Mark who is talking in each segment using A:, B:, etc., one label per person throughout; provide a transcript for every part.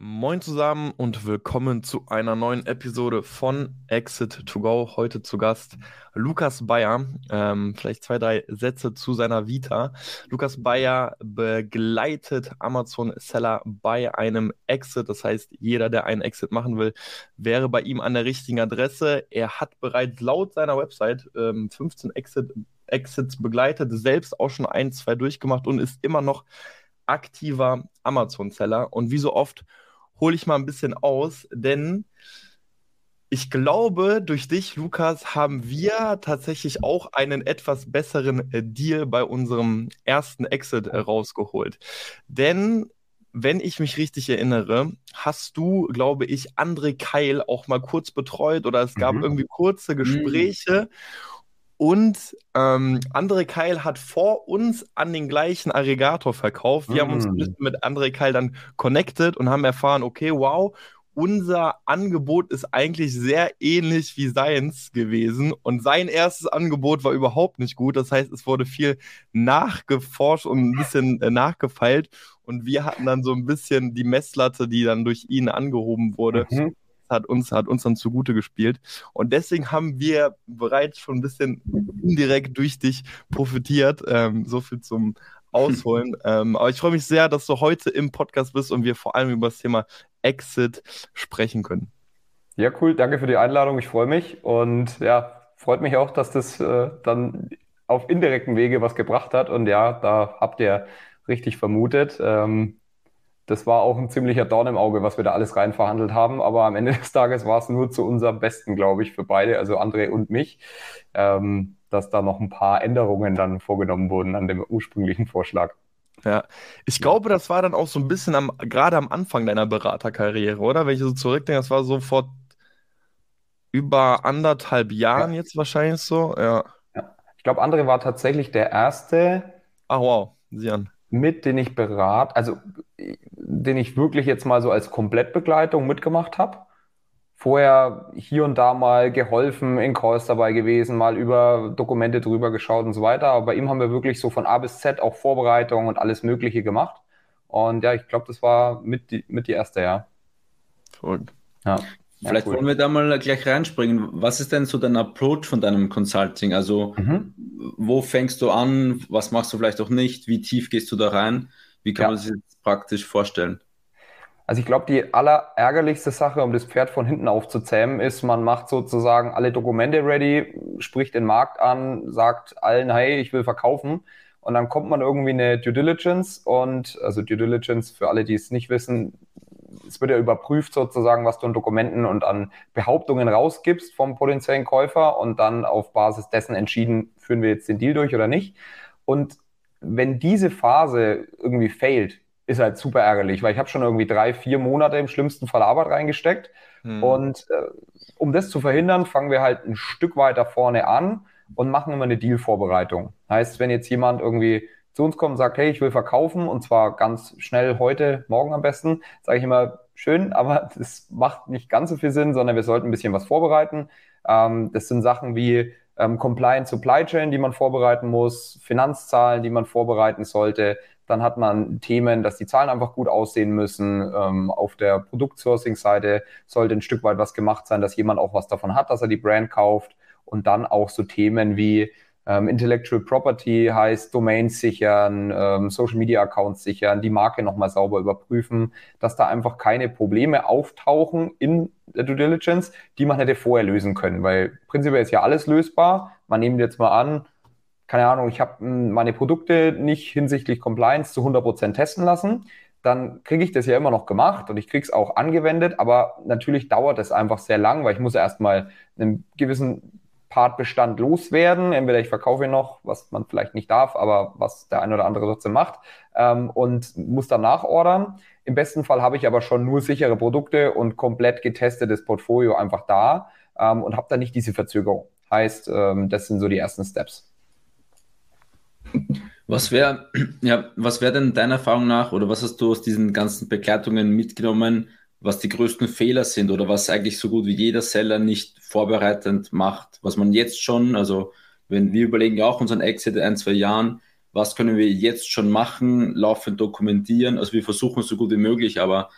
A: Moin zusammen und willkommen zu einer neuen Episode von Exit to Go. Heute zu Gast Lukas Bayer. Ähm, vielleicht zwei, drei Sätze zu seiner Vita. Lukas Bayer begleitet Amazon-Seller bei einem Exit. Das heißt, jeder, der einen Exit machen will, wäre bei ihm an der richtigen Adresse. Er hat bereits laut seiner Website ähm, 15 Exit, Exits begleitet, selbst auch schon ein, zwei durchgemacht und ist immer noch aktiver Amazon-Seller. Und wie so oft hole ich mal ein bisschen aus, denn ich glaube, durch dich, Lukas, haben wir tatsächlich auch einen etwas besseren äh, Deal bei unserem ersten Exit äh, rausgeholt. Denn wenn ich mich richtig erinnere, hast du, glaube ich, André Keil auch mal kurz betreut oder es gab mhm. irgendwie kurze mhm. Gespräche. Mhm. Und ähm, André Keil hat vor uns an den gleichen Aggregator verkauft. Wir mm. haben uns mm. mit André Keil dann connected und haben erfahren, okay, wow, unser Angebot ist eigentlich sehr ähnlich wie seins gewesen. Und sein erstes Angebot war überhaupt nicht gut. Das heißt, es wurde viel nachgeforscht und ein bisschen äh, nachgefeilt. Und wir hatten dann so ein bisschen die Messlatte, die dann durch ihn angehoben wurde, mhm hat uns, hat uns dann zugute gespielt. Und deswegen haben wir bereits schon ein bisschen indirekt durch dich profitiert. Ähm, so viel zum Ausholen. ähm, aber ich freue mich sehr, dass du heute im Podcast bist und wir vor allem über das Thema Exit sprechen können.
B: Ja, cool. Danke für die Einladung. Ich freue mich und ja, freut mich auch, dass das äh, dann auf indirekten Wege was gebracht hat. Und ja, da habt ihr richtig vermutet. Ähm, das war auch ein ziemlicher Dorn im Auge, was wir da alles rein verhandelt haben. Aber am Ende des Tages war es nur zu unserem Besten, glaube ich, für beide, also André und mich, ähm, dass da noch ein paar Änderungen dann vorgenommen wurden an dem ursprünglichen Vorschlag.
A: Ja, ich glaube, das war dann auch so ein bisschen am, gerade am Anfang deiner Beraterkarriere, oder? Wenn ich so zurückdenke, das war so vor über anderthalb Jahren ja. jetzt wahrscheinlich so, ja.
B: ja. Ich glaube, André war tatsächlich der erste.
A: Ach wow, Sian
B: mit, den ich berat, also den ich wirklich jetzt mal so als Komplettbegleitung mitgemacht habe. Vorher hier und da mal geholfen, in Calls dabei gewesen, mal über Dokumente drüber geschaut und so weiter. Aber bei ihm haben wir wirklich so von A bis Z auch Vorbereitungen und alles Mögliche gemacht. Und ja, ich glaube, das war mit die, mit die erste, ja.
A: Verrückt.
C: Ja. Vielleicht ja, cool. wollen wir da mal gleich reinspringen. Was ist denn so dein Approach von deinem Consulting? Also, mhm. wo fängst du an? Was machst du vielleicht auch nicht? Wie tief gehst du da rein? Wie kann ja. man sich das praktisch vorstellen?
B: Also ich glaube, die allerärgerlichste Sache, um das Pferd von hinten aufzuzähmen, ist, man macht sozusagen alle Dokumente ready, spricht den Markt an, sagt allen, hey, ich will verkaufen. Und dann kommt man irgendwie eine Due Diligence und, also Due Diligence, für alle, die es nicht wissen, es wird ja überprüft sozusagen, was du an Dokumenten und an Behauptungen rausgibst vom potenziellen Käufer und dann auf Basis dessen entschieden, führen wir jetzt den Deal durch oder nicht. Und wenn diese Phase irgendwie failt, ist halt super ärgerlich, weil ich habe schon irgendwie drei, vier Monate im schlimmsten Fall Arbeit reingesteckt. Hm. Und äh, um das zu verhindern, fangen wir halt ein Stück weiter vorne an und machen immer eine Deal-Vorbereitung. Heißt, wenn jetzt jemand irgendwie zu uns kommt und sagt, hey, ich will verkaufen und zwar ganz schnell heute, morgen am besten, sage ich immer, schön, aber das macht nicht ganz so viel Sinn, sondern wir sollten ein bisschen was vorbereiten. Ähm, das sind Sachen wie ähm, Compliant Supply Chain, die man vorbereiten muss, Finanzzahlen, die man vorbereiten sollte. Dann hat man Themen, dass die Zahlen einfach gut aussehen müssen. Ähm, auf der Produktsourcing-Seite sollte ein Stück weit was gemacht sein, dass jemand auch was davon hat, dass er die Brand kauft. Und dann auch so Themen wie ähm, Intellectual Property heißt Domains sichern, ähm, Social Media Accounts sichern, die Marke nochmal sauber überprüfen, dass da einfach keine Probleme auftauchen in der Due Diligence, die man hätte vorher lösen können. Weil prinzipiell ist ja alles lösbar. Man nimmt jetzt mal an, keine Ahnung, ich habe hm, meine Produkte nicht hinsichtlich Compliance zu 100% testen lassen dann kriege ich das ja immer noch gemacht und ich kriege es auch angewendet, aber natürlich dauert es einfach sehr lang, weil ich muss ja erstmal einen gewissen Partbestand loswerden. Entweder ich verkaufe ihn noch, was man vielleicht nicht darf, aber was der eine oder andere trotzdem macht, ähm, und muss dann nachordern. Im besten Fall habe ich aber schon nur sichere Produkte und komplett getestetes Portfolio einfach da ähm, und habe dann nicht diese Verzögerung. Heißt, ähm, das sind so die ersten Steps.
C: Was wäre ja, was wäre denn deiner Erfahrung nach oder was hast du aus diesen ganzen Begleitungen mitgenommen? Was die größten Fehler sind oder was eigentlich so gut wie jeder Seller nicht vorbereitend macht, was man jetzt schon, also wenn wir überlegen ja auch unseren Exit in ein, zwei Jahren, was können wir jetzt schon machen, laufend dokumentieren, also wir versuchen es so gut wie möglich, aber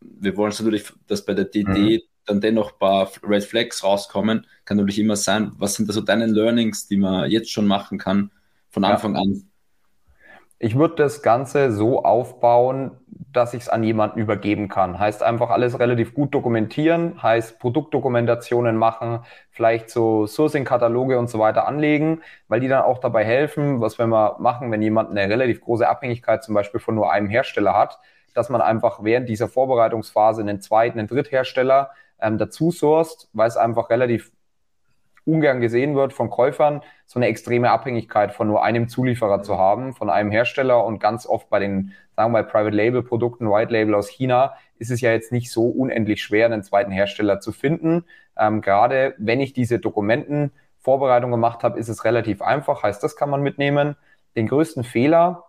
C: wir wollen es natürlich, dass bei der DD mhm. dann dennoch ein paar Red Flags rauskommen, kann natürlich immer sein, was sind da so deine Learnings, die man jetzt schon machen kann, von Anfang ja. an?
B: Ich würde das Ganze so aufbauen, dass ich es an jemanden übergeben kann. Heißt einfach alles relativ gut dokumentieren, heißt Produktdokumentationen machen, vielleicht so Sourcing-Kataloge und so weiter anlegen, weil die dann auch dabei helfen, was wir mal machen, wenn jemand eine relativ große Abhängigkeit zum Beispiel von nur einem Hersteller hat, dass man einfach während dieser Vorbereitungsphase einen zweiten, einen Dritthersteller ähm, dazu sourced, weil es einfach relativ ungern gesehen wird von Käufern, so eine extreme Abhängigkeit von nur einem Zulieferer zu haben, von einem Hersteller und ganz oft bei den, sagen wir mal, Private Label Produkten, White Label aus China, ist es ja jetzt nicht so unendlich schwer, einen zweiten Hersteller zu finden. Ähm, gerade wenn ich diese Dokumentenvorbereitung gemacht habe, ist es relativ einfach, heißt, das kann man mitnehmen. Den größten Fehler,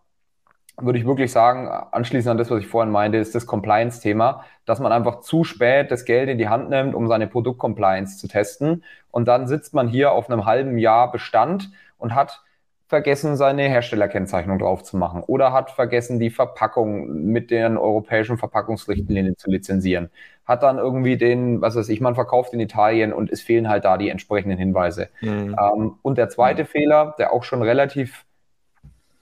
B: würde ich wirklich sagen, anschließend an das, was ich vorhin meinte, ist das Compliance-Thema, dass man einfach zu spät das Geld in die Hand nimmt, um seine Produkt-Compliance zu testen. Und dann sitzt man hier auf einem halben Jahr Bestand und hat vergessen, seine Herstellerkennzeichnung drauf zu machen oder hat vergessen, die Verpackung mit den europäischen Verpackungsrichtlinien zu lizenzieren. Hat dann irgendwie den, was weiß ich, man verkauft in Italien und es fehlen halt da die entsprechenden Hinweise. Mhm. Ähm, und der zweite mhm. Fehler, der auch schon relativ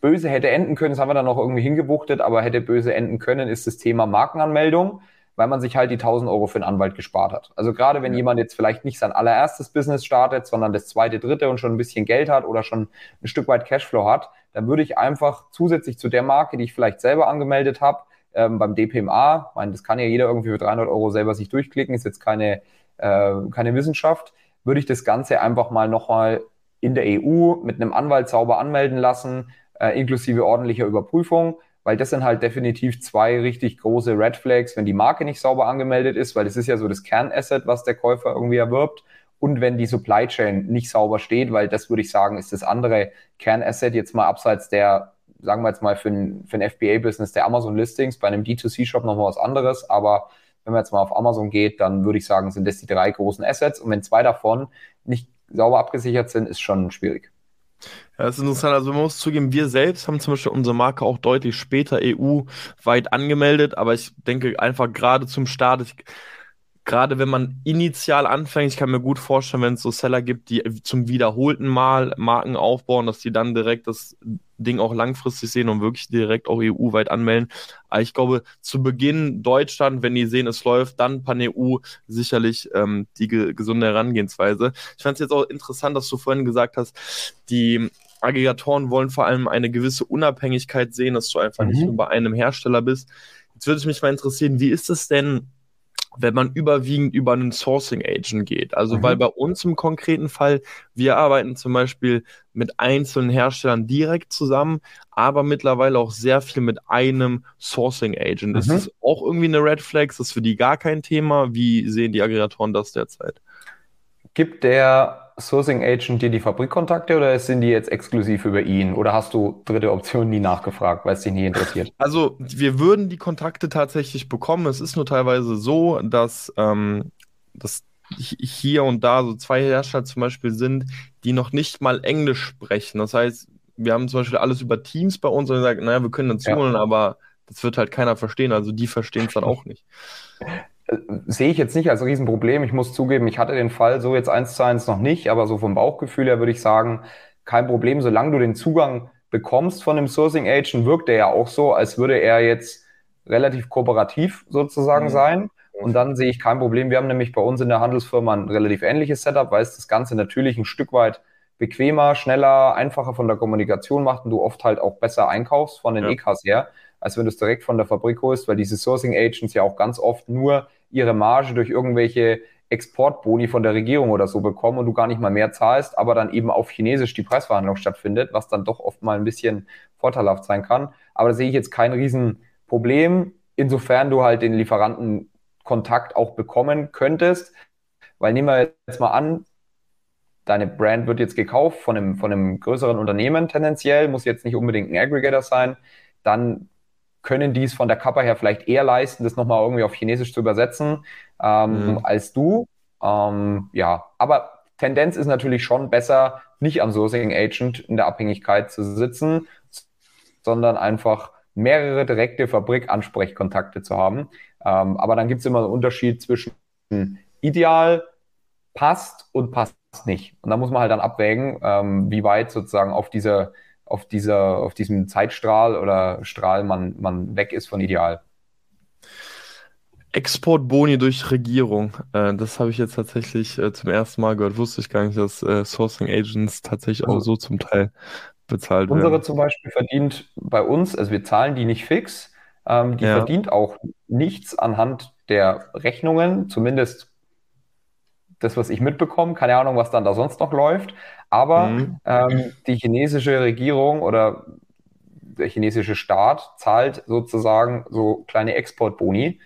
B: böse hätte enden können, das haben wir dann noch irgendwie hingebuchtet, aber hätte böse enden können, ist das Thema Markenanmeldung, weil man sich halt die 1000 Euro für einen Anwalt gespart hat. Also gerade wenn ja. jemand jetzt vielleicht nicht sein allererstes Business startet, sondern das zweite, dritte und schon ein bisschen Geld hat oder schon ein Stück weit Cashflow hat, dann würde ich einfach zusätzlich zu der Marke, die ich vielleicht selber angemeldet habe, ähm, beim DPMA, ich meine, das kann ja jeder irgendwie für 300 Euro selber sich durchklicken, ist jetzt keine, äh, keine Wissenschaft, würde ich das Ganze einfach mal nochmal in der EU mit einem Anwalt sauber anmelden lassen, äh, inklusive ordentlicher Überprüfung, weil das sind halt definitiv zwei richtig große Red Flags, wenn die Marke nicht sauber angemeldet ist, weil das ist ja so das Kernasset, was der Käufer irgendwie erwirbt. Und wenn die Supply Chain nicht sauber steht, weil das würde ich sagen, ist das andere Kernasset jetzt mal abseits der, sagen wir jetzt mal für ein, für ein FBA-Business der Amazon-Listings, bei einem D2C-Shop nochmal was anderes, aber wenn man jetzt mal auf Amazon geht, dann würde ich sagen, sind das die drei großen Assets. Und wenn zwei davon nicht sauber abgesichert sind, ist schon schwierig.
A: Ja, das ist interessant. Also man muss zugeben, wir selbst haben zum Beispiel unsere Marke auch deutlich später EU-weit angemeldet, aber ich denke einfach gerade zum Start, ich, gerade wenn man initial anfängt, ich kann mir gut vorstellen, wenn es so Seller gibt, die zum wiederholten Mal Marken aufbauen, dass die dann direkt das Ding auch langfristig sehen und wirklich direkt auch EU-weit anmelden. Aber ich glaube, zu Beginn Deutschland, wenn die sehen, es läuft, dann Pan-EU sicherlich ähm, die ge gesunde Herangehensweise. Ich fand es jetzt auch interessant, dass du vorhin gesagt hast, die Aggregatoren wollen vor allem eine gewisse Unabhängigkeit sehen, dass du einfach mhm. nicht nur bei einem Hersteller bist. Jetzt würde es mich mal interessieren, wie ist es denn, wenn man überwiegend über einen Sourcing Agent geht. Also, mhm. weil bei uns im konkreten Fall, wir arbeiten zum Beispiel mit einzelnen Herstellern direkt zusammen, aber mittlerweile auch sehr viel mit einem Sourcing Agent. Mhm. Ist das auch irgendwie eine Red Flag? Ist das für die gar kein Thema? Wie sehen die Aggregatoren das derzeit?
B: Gibt der Sourcing Agent dir die Fabrikkontakte oder sind die jetzt exklusiv über ihn? Oder hast du dritte Optionen nie nachgefragt, weil es dich nie interessiert?
A: Also, wir würden die Kontakte tatsächlich bekommen. Es ist nur teilweise so, dass, ähm, dass hier und da so zwei Hersteller zum Beispiel sind, die noch nicht mal Englisch sprechen. Das heißt, wir haben zum Beispiel alles über Teams bei uns und sagen, naja, wir können holen, ja. aber das wird halt keiner verstehen. Also die verstehen es dann auch nicht
B: sehe ich jetzt nicht als Riesenproblem. Ich muss zugeben, ich hatte den Fall so jetzt eins zu eins noch nicht, aber so vom Bauchgefühl her würde ich sagen, kein Problem, solange du den Zugang bekommst von dem Sourcing Agent, wirkt er ja auch so, als würde er jetzt relativ kooperativ sozusagen mhm. sein. Und dann sehe ich kein Problem. Wir haben nämlich bei uns in der Handelsfirma ein relativ ähnliches Setup, weil es das Ganze natürlich ein Stück weit bequemer, schneller, einfacher von der Kommunikation macht und du oft halt auch besser einkaufst von den ja. EKs her als wenn du es direkt von der Fabrik holst, weil diese Sourcing Agents ja auch ganz oft nur ihre Marge durch irgendwelche Exportboni von der Regierung oder so bekommen und du gar nicht mal mehr zahlst, aber dann eben auf Chinesisch die Preisverhandlung stattfindet, was dann doch oft mal ein bisschen vorteilhaft sein kann. Aber da sehe ich jetzt kein Riesenproblem, insofern du halt den Lieferantenkontakt auch bekommen könntest. Weil nehmen wir jetzt mal an, deine Brand wird jetzt gekauft von einem, von einem größeren Unternehmen tendenziell, muss jetzt nicht unbedingt ein Aggregator sein, dann können dies von der Kappa her vielleicht eher leisten, das nochmal irgendwie auf Chinesisch zu übersetzen, ähm, mhm. als du. Ähm, ja, aber Tendenz ist natürlich schon besser, nicht am Sourcing Agent in der Abhängigkeit zu sitzen, sondern einfach mehrere direkte Fabrikansprechkontakte zu haben. Ähm, aber dann gibt es immer einen Unterschied zwischen ideal, passt und passt nicht. Und da muss man halt dann abwägen, ähm, wie weit sozusagen auf dieser, auf dieser, auf diesem Zeitstrahl oder Strahl man, man weg ist von ideal.
A: Exportboni durch Regierung. Äh, das habe ich jetzt tatsächlich äh, zum ersten Mal gehört. Wusste ich gar nicht, dass äh, Sourcing Agents tatsächlich auch also so zum Teil bezahlt
B: unsere werden. Unsere zum Beispiel verdient bei uns, also wir zahlen die nicht fix, ähm, die ja. verdient auch nichts anhand der Rechnungen, zumindest das, was ich mitbekomme. Keine Ahnung, was dann da sonst noch läuft. Aber mhm. ähm, die chinesische Regierung oder der chinesische Staat zahlt sozusagen so kleine Exportboni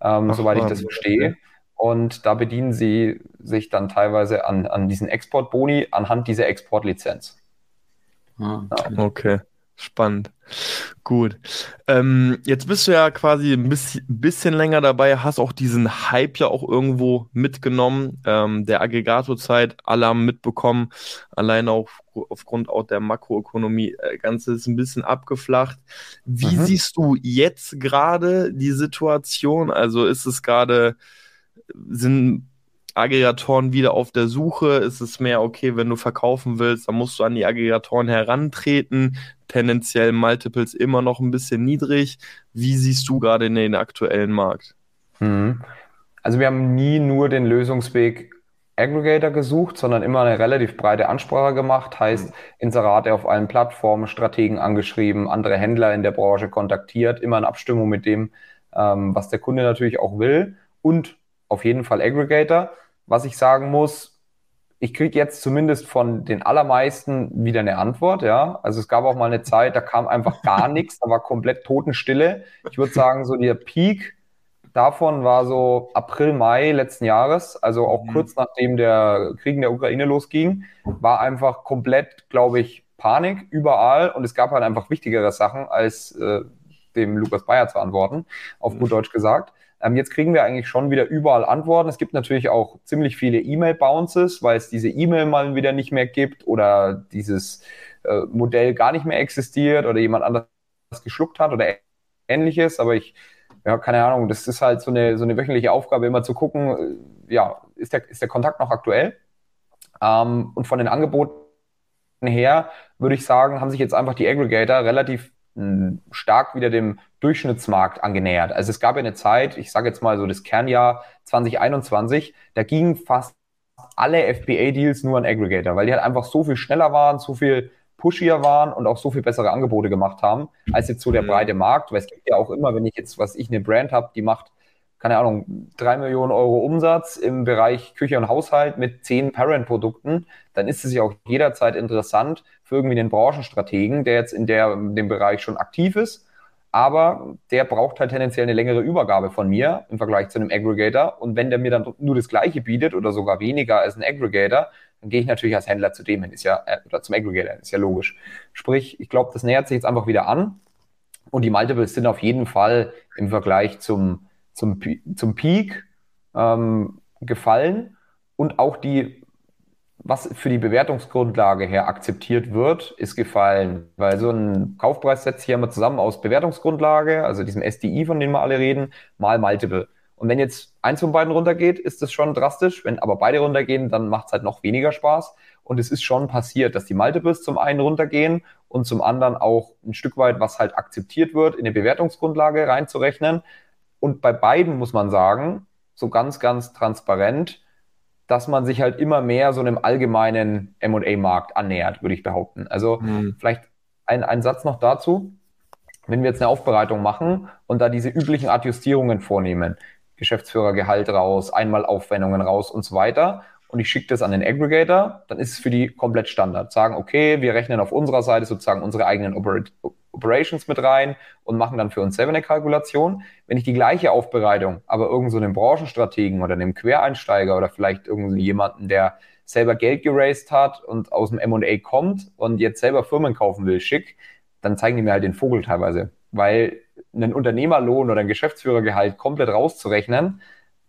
B: ähm, Ach, soweit ich das verstehe. Und da bedienen sie sich dann teilweise an, an diesen Exportboni anhand dieser Exportlizenz.
A: Ah, okay. Ja. Spannend. Gut. Ähm, jetzt bist du ja quasi ein bisschen, bisschen, länger dabei, hast auch diesen Hype ja auch irgendwo mitgenommen, ähm, der Aggregatorzeit, alle haben mitbekommen, allein auch aufgrund auch der Makroökonomie, äh, Ganze ist ein bisschen abgeflacht. Wie mhm. siehst du jetzt gerade die Situation? Also ist es gerade, sind Aggregatoren wieder auf der Suche? Ist es mehr, okay, wenn du verkaufen willst, dann musst du an die Aggregatoren herantreten? Tendenziell Multiples immer noch ein bisschen niedrig. Wie siehst du gerade in den aktuellen Markt?
B: Mhm. Also wir haben nie nur den Lösungsweg Aggregator gesucht, sondern immer eine relativ breite Ansprache gemacht, heißt Inserate auf allen Plattformen, Strategen angeschrieben, andere Händler in der Branche kontaktiert, immer in Abstimmung mit dem, ähm, was der Kunde natürlich auch will und auf jeden Fall Aggregator was ich sagen muss, ich kriege jetzt zumindest von den allermeisten wieder eine Antwort, ja. Also es gab auch mal eine Zeit, da kam einfach gar nichts, da war komplett Totenstille. Ich würde sagen, so der Peak davon war so April, Mai letzten Jahres, also auch mhm. kurz nachdem der Krieg in der Ukraine losging, war einfach komplett, glaube ich, Panik überall und es gab halt einfach wichtigere Sachen, als äh, dem Lukas Bayer zu antworten, auf gut mhm. Deutsch gesagt. Ähm, jetzt kriegen wir eigentlich schon wieder überall Antworten. Es gibt natürlich auch ziemlich viele E-Mail-Bounces, weil es diese E-Mail mal wieder nicht mehr gibt oder dieses äh, Modell gar nicht mehr existiert oder jemand anderes geschluckt hat oder ähnliches. Aber ich, ja, keine Ahnung, das ist halt so eine, so eine wöchentliche Aufgabe, immer zu gucken, äh, ja, ist der, ist der Kontakt noch aktuell? Ähm, und von den Angeboten her würde ich sagen, haben sich jetzt einfach die Aggregator relativ stark wieder dem Durchschnittsmarkt angenähert. Also es gab ja eine Zeit, ich sage jetzt mal so das Kernjahr 2021, da gingen fast alle FBA-Deals nur an Aggregator, weil die halt einfach so viel schneller waren, so viel pushier waren und auch so viel bessere Angebote gemacht haben, als jetzt so der mhm. breite Markt. Weil es gibt ja auch immer, wenn ich jetzt, was ich eine Brand habe, die macht, keine Ahnung, drei Millionen Euro Umsatz im Bereich Küche und Haushalt mit zehn Parent-Produkten, dann ist es ja auch jederzeit interessant, für irgendwie einen Branchenstrategen, der jetzt in, der, in dem Bereich schon aktiv ist, aber der braucht halt tendenziell eine längere Übergabe von mir im Vergleich zu einem Aggregator. Und wenn der mir dann nur das Gleiche bietet oder sogar weniger als ein Aggregator, dann gehe ich natürlich als Händler zu dem hin, ist ja, äh, oder zum Aggregator, ist ja logisch. Sprich, ich glaube, das nähert sich jetzt einfach wieder an. Und die Multiples sind auf jeden Fall im Vergleich zum, zum, zum Peak ähm, gefallen. Und auch die was für die Bewertungsgrundlage her akzeptiert wird, ist gefallen. Weil so ein Kaufpreis setzt sich ja immer zusammen aus Bewertungsgrundlage, also diesem SDI, von dem wir alle reden, mal Multiple. Und wenn jetzt eins von beiden runtergeht, ist das schon drastisch. Wenn aber beide runtergehen, dann macht es halt noch weniger Spaß. Und es ist schon passiert, dass die Multiples zum einen runtergehen und zum anderen auch ein Stück weit, was halt akzeptiert wird, in eine Bewertungsgrundlage reinzurechnen. Und bei beiden muss man sagen, so ganz, ganz transparent, dass man sich halt immer mehr so einem allgemeinen M&A-Markt annähert, würde ich behaupten. Also mhm. vielleicht ein, ein Satz noch dazu. Wenn wir jetzt eine Aufbereitung machen und da diese üblichen Adjustierungen vornehmen, Geschäftsführergehalt raus, einmal Aufwendungen raus und so weiter, und ich schicke das an den Aggregator, dann ist es für die komplett Standard. Sagen, okay, wir rechnen auf unserer Seite sozusagen unsere eigenen Oper Operations mit rein und machen dann für uns selber eine Kalkulation. Wenn ich die gleiche Aufbereitung, aber irgend so einem Branchenstrategen oder einem Quereinsteiger oder vielleicht irgendwie jemanden, der selber Geld geraced hat und aus dem M&A kommt und jetzt selber Firmen kaufen will, schick, dann zeigen die mir halt den Vogel teilweise. Weil einen Unternehmerlohn oder ein Geschäftsführergehalt komplett rauszurechnen,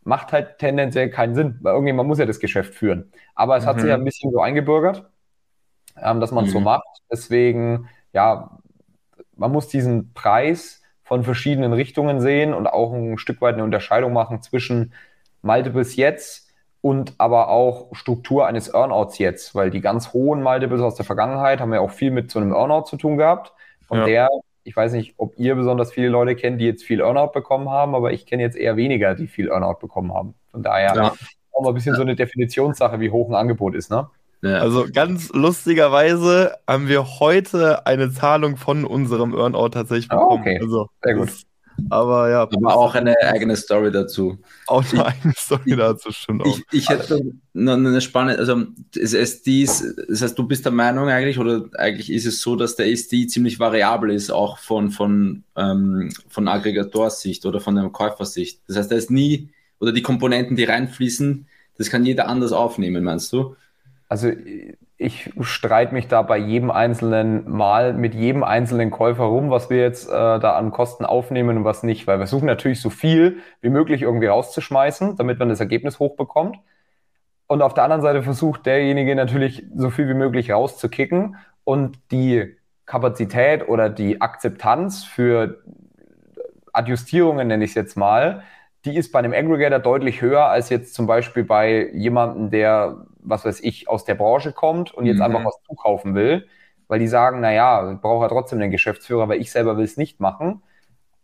B: macht halt tendenziell keinen Sinn, weil irgendjemand muss ja das Geschäft führen. Aber es mhm. hat sich ja mhm. ein bisschen so eingebürgert, ähm, dass man es mhm. so macht. Deswegen, ja, man muss diesen Preis von verschiedenen Richtungen sehen und auch ein Stück weit eine Unterscheidung machen zwischen Multiples jetzt und aber auch Struktur eines Earnouts jetzt, weil die ganz hohen Multiples aus der Vergangenheit haben ja auch viel mit so einem Earnout zu tun gehabt. Und ja. der, ich weiß nicht, ob ihr besonders viele Leute kennt, die jetzt viel Earnout bekommen haben, aber ich kenne jetzt eher weniger, die viel Earnout bekommen haben. Von daher ja. auch mal ein bisschen so eine Definitionssache, wie hoch ein Angebot ist, ne?
A: Ja. Also ganz lustigerweise haben wir heute eine Zahlung von unserem Earnout tatsächlich ah, bekommen. Oh, okay. Also,
B: Sehr gut.
A: Aber ja.
C: Aber auch eine eigene Story dazu.
A: Auch eine eigene Story ich, dazu, stimmt
C: ich, auch. Ich, hätte noch eine spannende, also es ist dies, das heißt, du bist der Meinung eigentlich, oder eigentlich ist es so, dass der SD ziemlich variabel ist, auch von, von, ähm, von Aggregatorsicht oder von der Käufersicht. Das heißt, da ist nie, oder die Komponenten, die reinfließen, das kann jeder anders aufnehmen, meinst du?
B: Also ich streite mich da bei jedem einzelnen Mal mit jedem einzelnen Käufer rum, was wir jetzt äh, da an Kosten aufnehmen und was nicht, weil wir versuchen natürlich so viel wie möglich irgendwie rauszuschmeißen, damit man das Ergebnis hochbekommt. Und auf der anderen Seite versucht derjenige natürlich so viel wie möglich rauszukicken und die Kapazität oder die Akzeptanz für Adjustierungen, nenne ich es jetzt mal, die ist bei einem Aggregator deutlich höher als jetzt zum Beispiel bei jemandem, der, was weiß ich, aus der Branche kommt und jetzt mhm. einfach was zukaufen will, weil die sagen, na ja, ich brauche ja trotzdem den Geschäftsführer, weil ich selber will es nicht machen.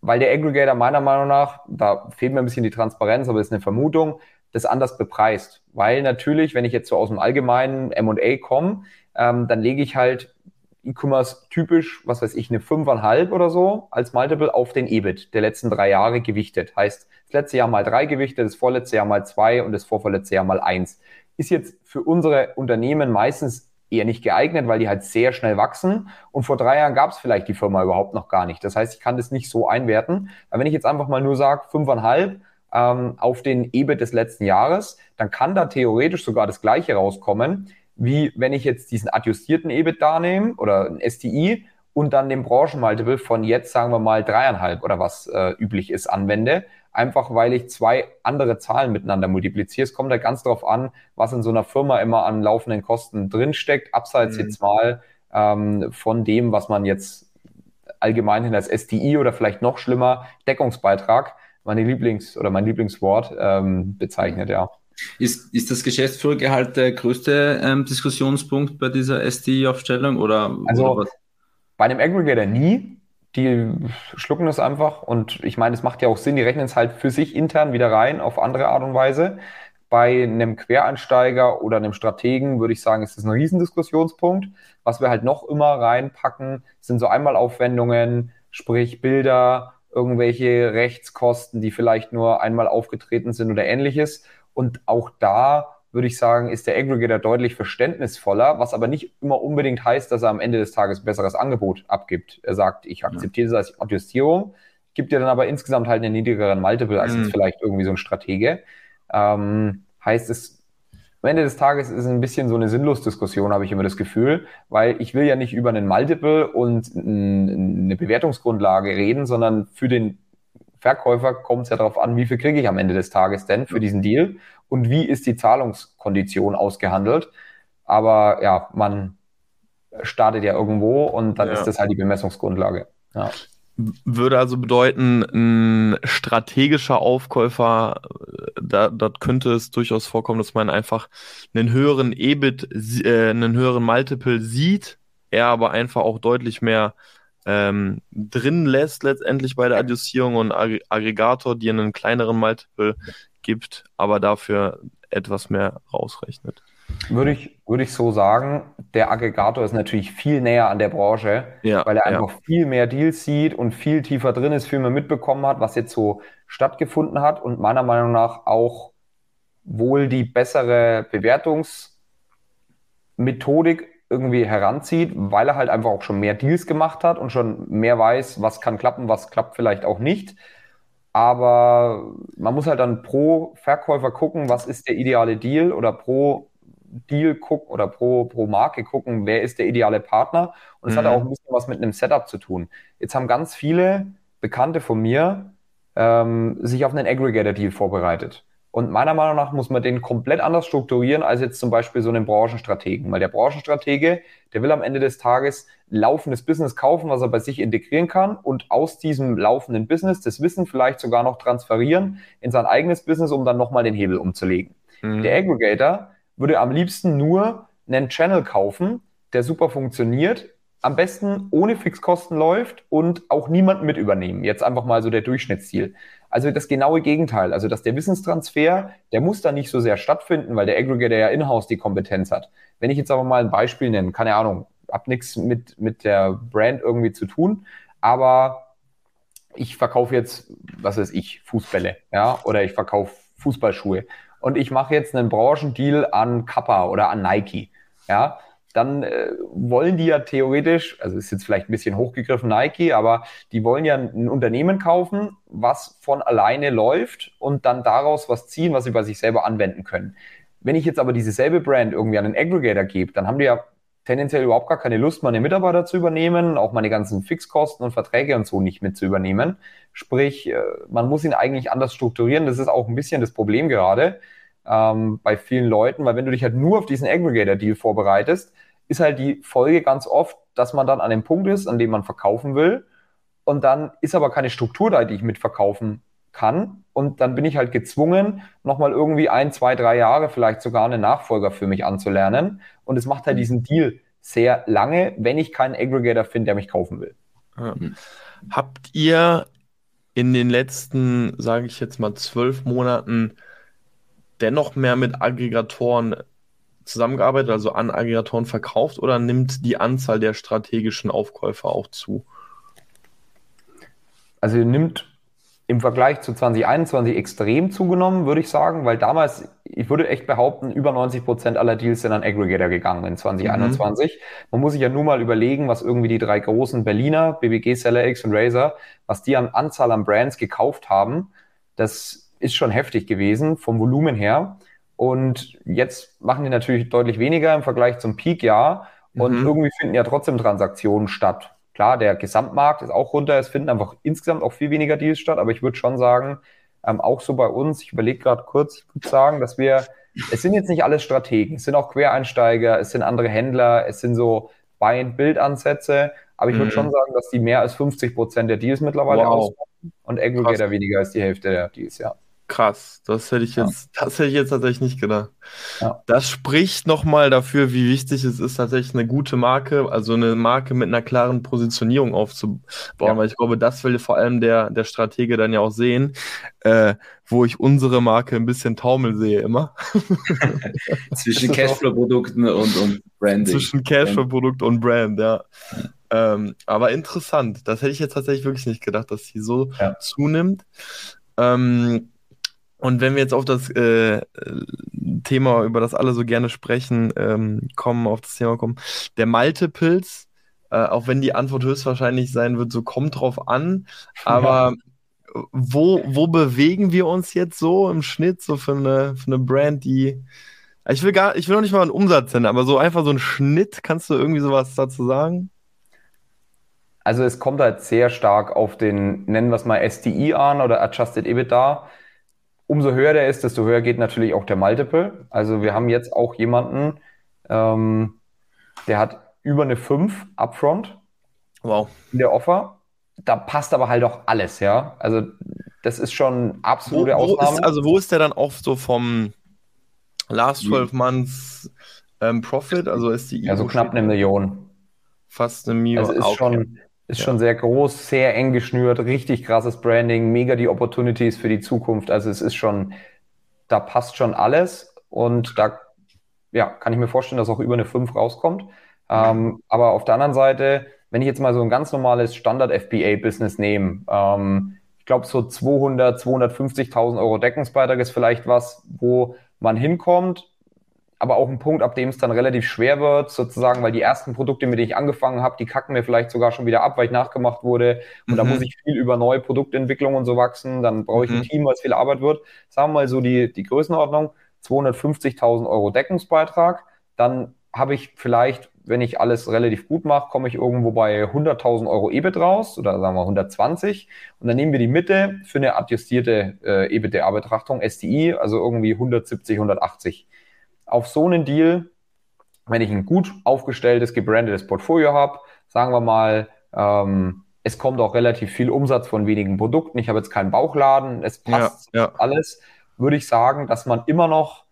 B: Weil der Aggregator meiner Meinung nach, da fehlt mir ein bisschen die Transparenz, aber ist eine Vermutung, das anders bepreist. Weil natürlich, wenn ich jetzt so aus dem allgemeinen M&A komme, ähm, dann lege ich halt E-Commerce typisch, was weiß ich, eine 5,5 oder so als Multiple auf den EBIT der letzten drei Jahre gewichtet. Heißt, das letzte Jahr mal drei Gewichte, das vorletzte Jahr mal zwei und das vorvorletzte Jahr mal eins. Ist jetzt für unsere Unternehmen meistens eher nicht geeignet, weil die halt sehr schnell wachsen. Und vor drei Jahren gab es vielleicht die Firma überhaupt noch gar nicht. Das heißt, ich kann das nicht so einwerten. Aber wenn ich jetzt einfach mal nur sage, fünfeinhalb ähm, auf den EBIT des letzten Jahres, dann kann da theoretisch sogar das Gleiche rauskommen, wie wenn ich jetzt diesen adjustierten EBIT da nehme oder ein STI und dann den Branchenmultiple von jetzt, sagen wir mal, dreieinhalb oder was äh, üblich ist, anwende einfach weil ich zwei andere Zahlen miteinander multipliziere. Es kommt da halt ganz drauf an, was in so einer Firma immer an laufenden Kosten drinsteckt, abseits mhm. jetzt mal ähm, von dem, was man jetzt allgemein hin als STI oder vielleicht noch schlimmer Deckungsbeitrag, meine Lieblings- oder mein Lieblingswort ähm, bezeichnet, ja.
C: Ist, ist das Geschäftsführergehalt der größte ähm, Diskussionspunkt bei dieser STI-Aufstellung oder,
B: also, oder Bei einem Aggregator nie, die schlucken es einfach und ich meine, es macht ja auch Sinn, die rechnen es halt für sich intern wieder rein auf andere Art und Weise. Bei einem Quereinsteiger oder einem Strategen würde ich sagen, ist das ein Riesendiskussionspunkt. Was wir halt noch immer reinpacken, sind so Einmalaufwendungen, sprich Bilder, irgendwelche Rechtskosten, die vielleicht nur einmal aufgetreten sind oder ähnliches. Und auch da würde ich sagen, ist der Aggregator deutlich verständnisvoller, was aber nicht immer unbedingt heißt, dass er am Ende des Tages ein besseres Angebot abgibt. Er sagt, ich akzeptiere das als Adjustierung, gibt dir dann aber insgesamt halt einen niedrigeren Multiple als mhm. jetzt vielleicht irgendwie so ein Stratege. Ähm, heißt es, am Ende des Tages ist es ein bisschen so eine Sinnlos-Diskussion, habe ich immer das Gefühl, weil ich will ja nicht über einen Multiple und eine Bewertungsgrundlage reden, sondern für den Verkäufer kommt es ja darauf an, wie viel kriege ich am Ende des Tages denn für diesen Deal und wie ist die Zahlungskondition ausgehandelt. Aber ja, man startet ja irgendwo und dann ja. ist das halt die Bemessungsgrundlage. Ja.
A: Würde also bedeuten, ein strategischer Aufkäufer, da, dort könnte es durchaus vorkommen, dass man einfach einen höheren EBIT, äh, einen höheren Multiple sieht, er aber einfach auch deutlich mehr ähm, drin lässt letztendlich bei der Adjustierung und Ag Aggregator dir einen kleineren Multiple gibt, aber dafür etwas mehr rausrechnet.
B: Würde ich, würde ich so sagen, der Aggregator ist natürlich viel näher an der Branche, ja, weil er einfach ja. viel mehr Deals sieht und viel tiefer drin ist, viel mehr mitbekommen hat, was jetzt so stattgefunden hat und meiner Meinung nach auch wohl die bessere Bewertungsmethodik irgendwie heranzieht, weil er halt einfach auch schon mehr Deals gemacht hat und schon mehr weiß, was kann klappen, was klappt vielleicht auch nicht. Aber man muss halt dann pro Verkäufer gucken, was ist der ideale Deal oder pro Deal gucken oder pro, pro Marke gucken, wer ist der ideale Partner. Und es mhm. hat auch ein bisschen was mit einem Setup zu tun. Jetzt haben ganz viele Bekannte von mir ähm, sich auf einen Aggregator-Deal vorbereitet. Und meiner Meinung nach muss man den komplett anders strukturieren als jetzt zum Beispiel so einen Branchenstrategen. Weil der Branchenstratege, der will am Ende des Tages laufendes Business kaufen, was er bei sich integrieren kann und aus diesem laufenden Business das Wissen vielleicht sogar noch transferieren in sein eigenes Business, um dann nochmal den Hebel umzulegen. Mhm. Der Aggregator würde am liebsten nur einen Channel kaufen, der super funktioniert, am besten ohne Fixkosten läuft und auch niemanden mit übernehmen. Jetzt einfach mal so der Durchschnittsziel. Also das genaue Gegenteil. Also dass der Wissenstransfer, der muss da nicht so sehr stattfinden, weil der Aggregator ja in-house die Kompetenz hat. Wenn ich jetzt aber mal ein Beispiel nenne, keine Ahnung, hab nichts mit, mit der Brand irgendwie zu tun, aber ich verkaufe jetzt, was weiß ich, Fußbälle, ja, oder ich verkaufe Fußballschuhe und ich mache jetzt einen Branchendeal an Kappa oder an Nike, ja, dann äh, wollen die ja theoretisch, also ist jetzt vielleicht ein bisschen hochgegriffen Nike, aber die wollen ja ein Unternehmen kaufen, was von alleine läuft und dann daraus was ziehen, was sie bei sich selber anwenden können. Wenn ich jetzt aber diese selbe Brand irgendwie an einen Aggregator gebe, dann haben die ja tendenziell überhaupt gar keine Lust, meine Mitarbeiter zu übernehmen, auch meine ganzen Fixkosten und Verträge und so nicht mit zu übernehmen. Sprich, äh, man muss ihn eigentlich anders strukturieren. Das ist auch ein bisschen das Problem gerade ähm, bei vielen Leuten, weil wenn du dich halt nur auf diesen Aggregator-Deal vorbereitest, ist halt die Folge ganz oft, dass man dann an dem Punkt ist, an dem man verkaufen will. Und dann ist aber keine Struktur da, die ich mitverkaufen kann. Und dann bin ich halt gezwungen, nochmal irgendwie ein, zwei, drei Jahre vielleicht sogar einen Nachfolger für mich anzulernen. Und es macht halt diesen Deal sehr lange, wenn ich keinen Aggregator finde, der mich kaufen will.
A: Ja. Habt ihr in den letzten, sage ich jetzt mal, zwölf Monaten dennoch mehr mit Aggregatoren zusammengearbeitet, also an Aggregatoren verkauft oder nimmt die Anzahl der strategischen Aufkäufer auch zu?
B: Also nimmt im Vergleich zu 2021 extrem zugenommen, würde ich sagen, weil damals, ich würde echt behaupten, über 90 Prozent aller Deals sind an Aggregator gegangen in 2021. Mhm. Man muss sich ja nur mal überlegen, was irgendwie die drei großen Berliner, BBG, SellerX und Razer, was die an Anzahl an Brands gekauft haben. Das ist schon heftig gewesen vom Volumen her. Und jetzt machen die natürlich deutlich weniger im Vergleich zum Peak-Jahr. Und mhm. irgendwie finden ja trotzdem Transaktionen statt. Klar, der Gesamtmarkt ist auch runter. Es finden einfach insgesamt auch viel weniger Deals statt. Aber ich würde schon sagen, ähm, auch so bei uns, ich überlege gerade kurz, ich würde sagen, dass wir, es sind jetzt nicht alles Strategen. Es sind auch Quereinsteiger, es sind andere Händler, es sind so Buy-and-Build-Ansätze. Aber ich würde mhm. schon sagen, dass die mehr als 50 Prozent der Deals mittlerweile wow. ausmachen und Aggregator Krass. weniger als die Hälfte der Deals, ja.
A: Krass, das hätte ich jetzt, ja. das hätte ich jetzt tatsächlich nicht gedacht. Ja. Das spricht nochmal dafür, wie wichtig es ist, tatsächlich eine gute Marke, also eine Marke mit einer klaren Positionierung aufzubauen, ja. weil ich glaube, das will vor allem der, der Stratege dann ja auch sehen, äh, wo ich unsere Marke ein bisschen Taumel sehe immer.
C: Zwischen Cashflow-Produkten und, und Branding.
A: Zwischen Cashflow-Produkt und Brand, ja. Ähm, aber interessant, das hätte ich jetzt tatsächlich wirklich nicht gedacht, dass sie so zunimmt. Ähm, und wenn wir jetzt auf das äh, Thema, über das alle so gerne sprechen, ähm, kommen, auf das Thema kommen, der Malte-Pilz, äh, auch wenn die Antwort höchstwahrscheinlich sein wird, so kommt drauf an, aber ja. wo, wo bewegen wir uns jetzt so im Schnitt, so für eine, für eine Brand, die ich will gar, ich will noch nicht mal einen Umsatz nennen, aber so einfach so ein Schnitt, kannst du irgendwie sowas dazu sagen?
B: Also es kommt halt sehr stark auf den, nennen wir es mal SDI an oder Adjusted EBITDA umso höher der ist, desto höher geht natürlich auch der Multiple. Also wir haben jetzt auch jemanden, ähm, der hat über eine 5 upfront wow. in der Offer. Da passt aber halt auch alles, ja. Also das ist schon absolute wo, wo Ausnahme.
A: Ist, also wo ist der dann auch so vom Last 12 Months ähm, Profit? Also ist die
B: Ja, so knapp eine Million.
A: Fast eine Million.
B: Also ist okay. schon ist ja. schon sehr groß, sehr eng geschnürt, richtig krasses Branding, mega die Opportunities für die Zukunft. Also es ist schon, da passt schon alles und da ja, kann ich mir vorstellen, dass auch über eine 5 rauskommt. Ähm, aber auf der anderen Seite, wenn ich jetzt mal so ein ganz normales Standard-FBA-Business nehme, ähm, ich glaube so 200, 250.000 Euro Deckungsbeitrag ist vielleicht was, wo man hinkommt, aber auch ein Punkt, ab dem es dann relativ schwer wird, sozusagen, weil die ersten Produkte, mit denen ich angefangen habe, die kacken mir vielleicht sogar schon wieder ab, weil ich nachgemacht wurde. Und mhm. da muss ich viel über neue Produktentwicklung und so wachsen. Dann brauche ich mhm. ein Team, weil es viel Arbeit wird. Sagen wir mal so die, die Größenordnung, 250.000 Euro Deckungsbeitrag. Dann habe ich vielleicht wenn ich alles relativ gut mache, komme ich irgendwo bei 100.000 Euro EBIT raus oder sagen wir 120 und dann nehmen wir die Mitte für eine adjustierte äh, EBITDA-Betrachtung, SDI, also irgendwie 170, 180. Auf so einen Deal, wenn ich ein gut aufgestelltes, gebrandetes Portfolio habe, sagen wir mal, ähm, es kommt auch relativ viel Umsatz von wenigen Produkten, ich habe jetzt keinen Bauchladen, es passt ja, ja. alles, würde ich sagen, dass man immer noch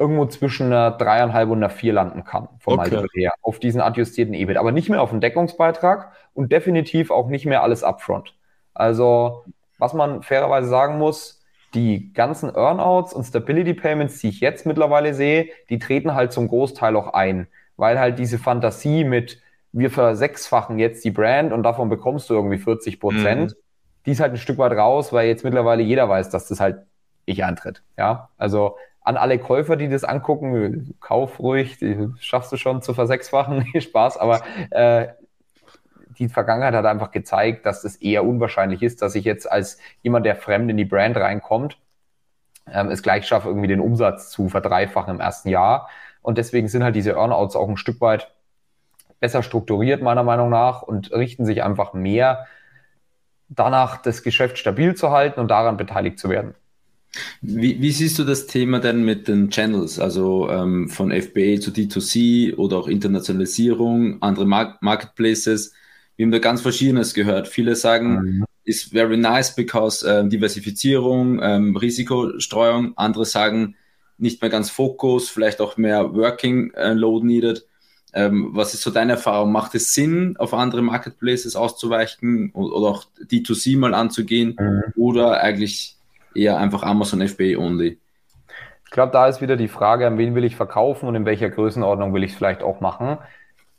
B: irgendwo zwischen einer dreieinhalb und einer vier landen kann, vom okay. Multiple her, auf diesen adjustierten EBIT. Aber nicht mehr auf den Deckungsbeitrag und definitiv auch nicht mehr alles upfront. Also, was man fairerweise sagen muss, die ganzen Earnouts und Stability Payments, die ich jetzt mittlerweile sehe, die treten halt zum Großteil auch ein, weil halt diese Fantasie mit, wir versechsfachen jetzt die Brand und davon bekommst du irgendwie 40 Prozent, mhm. die ist halt ein Stück weit raus, weil jetzt mittlerweile jeder weiß, dass das halt nicht eintritt. Ja, also an alle Käufer, die das angucken, kauf ruhig, schaffst du schon zu versechsfachen, Spaß, aber äh, die Vergangenheit hat einfach gezeigt, dass es eher unwahrscheinlich ist, dass ich jetzt als jemand, der fremd in die Brand reinkommt, ähm, es gleich schaffe, irgendwie den Umsatz zu verdreifachen im ersten Jahr. Und deswegen sind halt diese Earnouts auch ein Stück weit besser strukturiert, meiner Meinung nach, und richten sich einfach mehr danach, das Geschäft stabil zu halten und daran beteiligt zu werden.
C: Wie, wie, siehst du das Thema denn mit den Channels, also ähm, von FBA zu D2C oder auch Internationalisierung, andere Mark Marketplaces? Wir haben da ganz Verschiedenes gehört. Viele sagen, mhm. ist very nice because ähm, Diversifizierung, ähm, Risikostreuung. Andere sagen, nicht mehr ganz Fokus, vielleicht auch mehr Working äh, Load needed. Ähm, was ist so deine Erfahrung? Macht es Sinn, auf andere Marketplaces auszuweichen oder, oder auch D2C mal anzugehen mhm. oder eigentlich eher einfach Amazon FBA only?
B: Ich glaube, da ist wieder die Frage, an wen will ich verkaufen und in welcher Größenordnung will ich es vielleicht auch machen.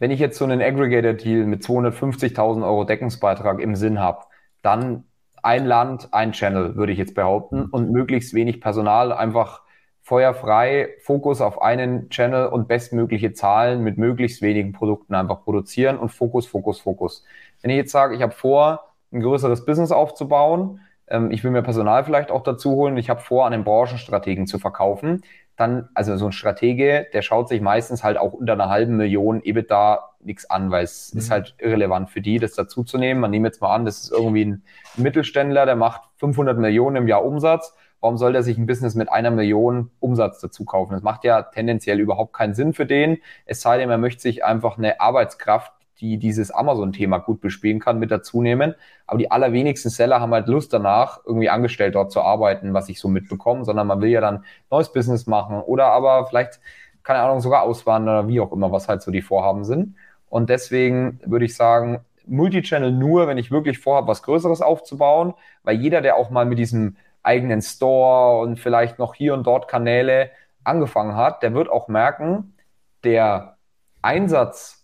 B: Wenn ich jetzt so einen Aggregator-Deal mit 250.000 Euro Deckungsbeitrag im Sinn habe, dann ein Land, ein Channel, würde ich jetzt behaupten, und möglichst wenig Personal, einfach feuerfrei, Fokus auf einen Channel und bestmögliche Zahlen mit möglichst wenigen Produkten einfach produzieren und Fokus, Fokus, Fokus. Wenn ich jetzt sage, ich habe vor, ein größeres Business aufzubauen, ähm, ich will mir Personal vielleicht auch dazu holen, ich habe vor, an den Branchenstrategen zu verkaufen, dann, also so ein Stratege, der schaut sich meistens halt auch unter einer halben Million EBITDA nichts an, weil es mhm. ist halt irrelevant für die, das dazuzunehmen. Man nehme jetzt mal an, das ist irgendwie ein Mittelständler, der macht 500 Millionen im Jahr Umsatz. Warum soll der sich ein Business mit einer Million Umsatz dazu kaufen? Das macht ja tendenziell überhaupt keinen Sinn für den. Es sei denn, er möchte sich einfach eine Arbeitskraft die dieses Amazon-Thema gut bespielen kann, mit dazu nehmen. Aber die allerwenigsten Seller haben halt Lust danach, irgendwie angestellt dort zu arbeiten, was ich so mitbekomme, sondern man will ja dann neues Business machen oder aber vielleicht, keine Ahnung, sogar auswandern oder wie auch immer, was halt so die Vorhaben sind. Und deswegen würde ich sagen, Multichannel nur, wenn ich wirklich vorhabe, was Größeres aufzubauen, weil jeder, der auch mal mit diesem eigenen Store und vielleicht noch hier und dort Kanäle angefangen hat, der wird auch merken, der Einsatz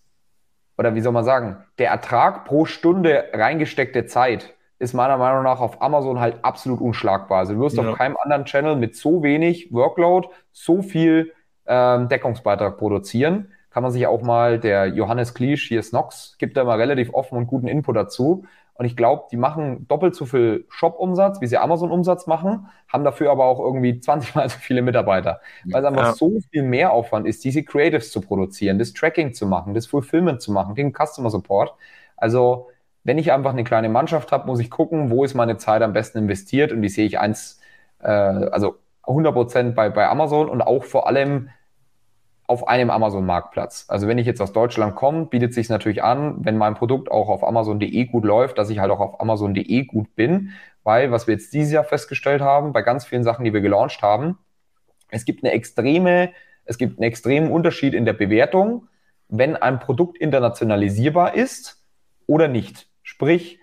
B: oder wie soll man sagen, der Ertrag pro Stunde reingesteckte Zeit ist meiner Meinung nach auf Amazon halt absolut unschlagbar. Also du wirst ja. auf keinem anderen Channel mit so wenig Workload so viel ähm, Deckungsbeitrag produzieren. Kann man sich auch mal, der Johannes Kliesch, hier Snox, gibt da mal relativ offen und guten Input dazu. Und ich glaube, die machen doppelt so viel Shop-Umsatz, wie sie Amazon-Umsatz machen, haben dafür aber auch irgendwie 20 mal so viele Mitarbeiter. Weil es einfach ja. so viel mehr Aufwand ist, diese Creatives zu produzieren, das Tracking zu machen, das Fulfillment zu machen, den Customer Support. Also, wenn ich einfach eine kleine Mannschaft habe, muss ich gucken, wo ist meine Zeit am besten investiert und die sehe ich eins, äh, also 100 Prozent bei, bei Amazon und auch vor allem auf einem Amazon-Marktplatz. Also wenn ich jetzt aus Deutschland komme, bietet sich natürlich an, wenn mein Produkt auch auf Amazon.de gut läuft, dass ich halt auch auf Amazon.de gut bin, weil was wir jetzt dieses Jahr festgestellt haben, bei ganz vielen Sachen, die wir gelauncht haben, es gibt eine extreme, es gibt einen extremen Unterschied in der Bewertung, wenn ein Produkt internationalisierbar ist oder nicht. Sprich,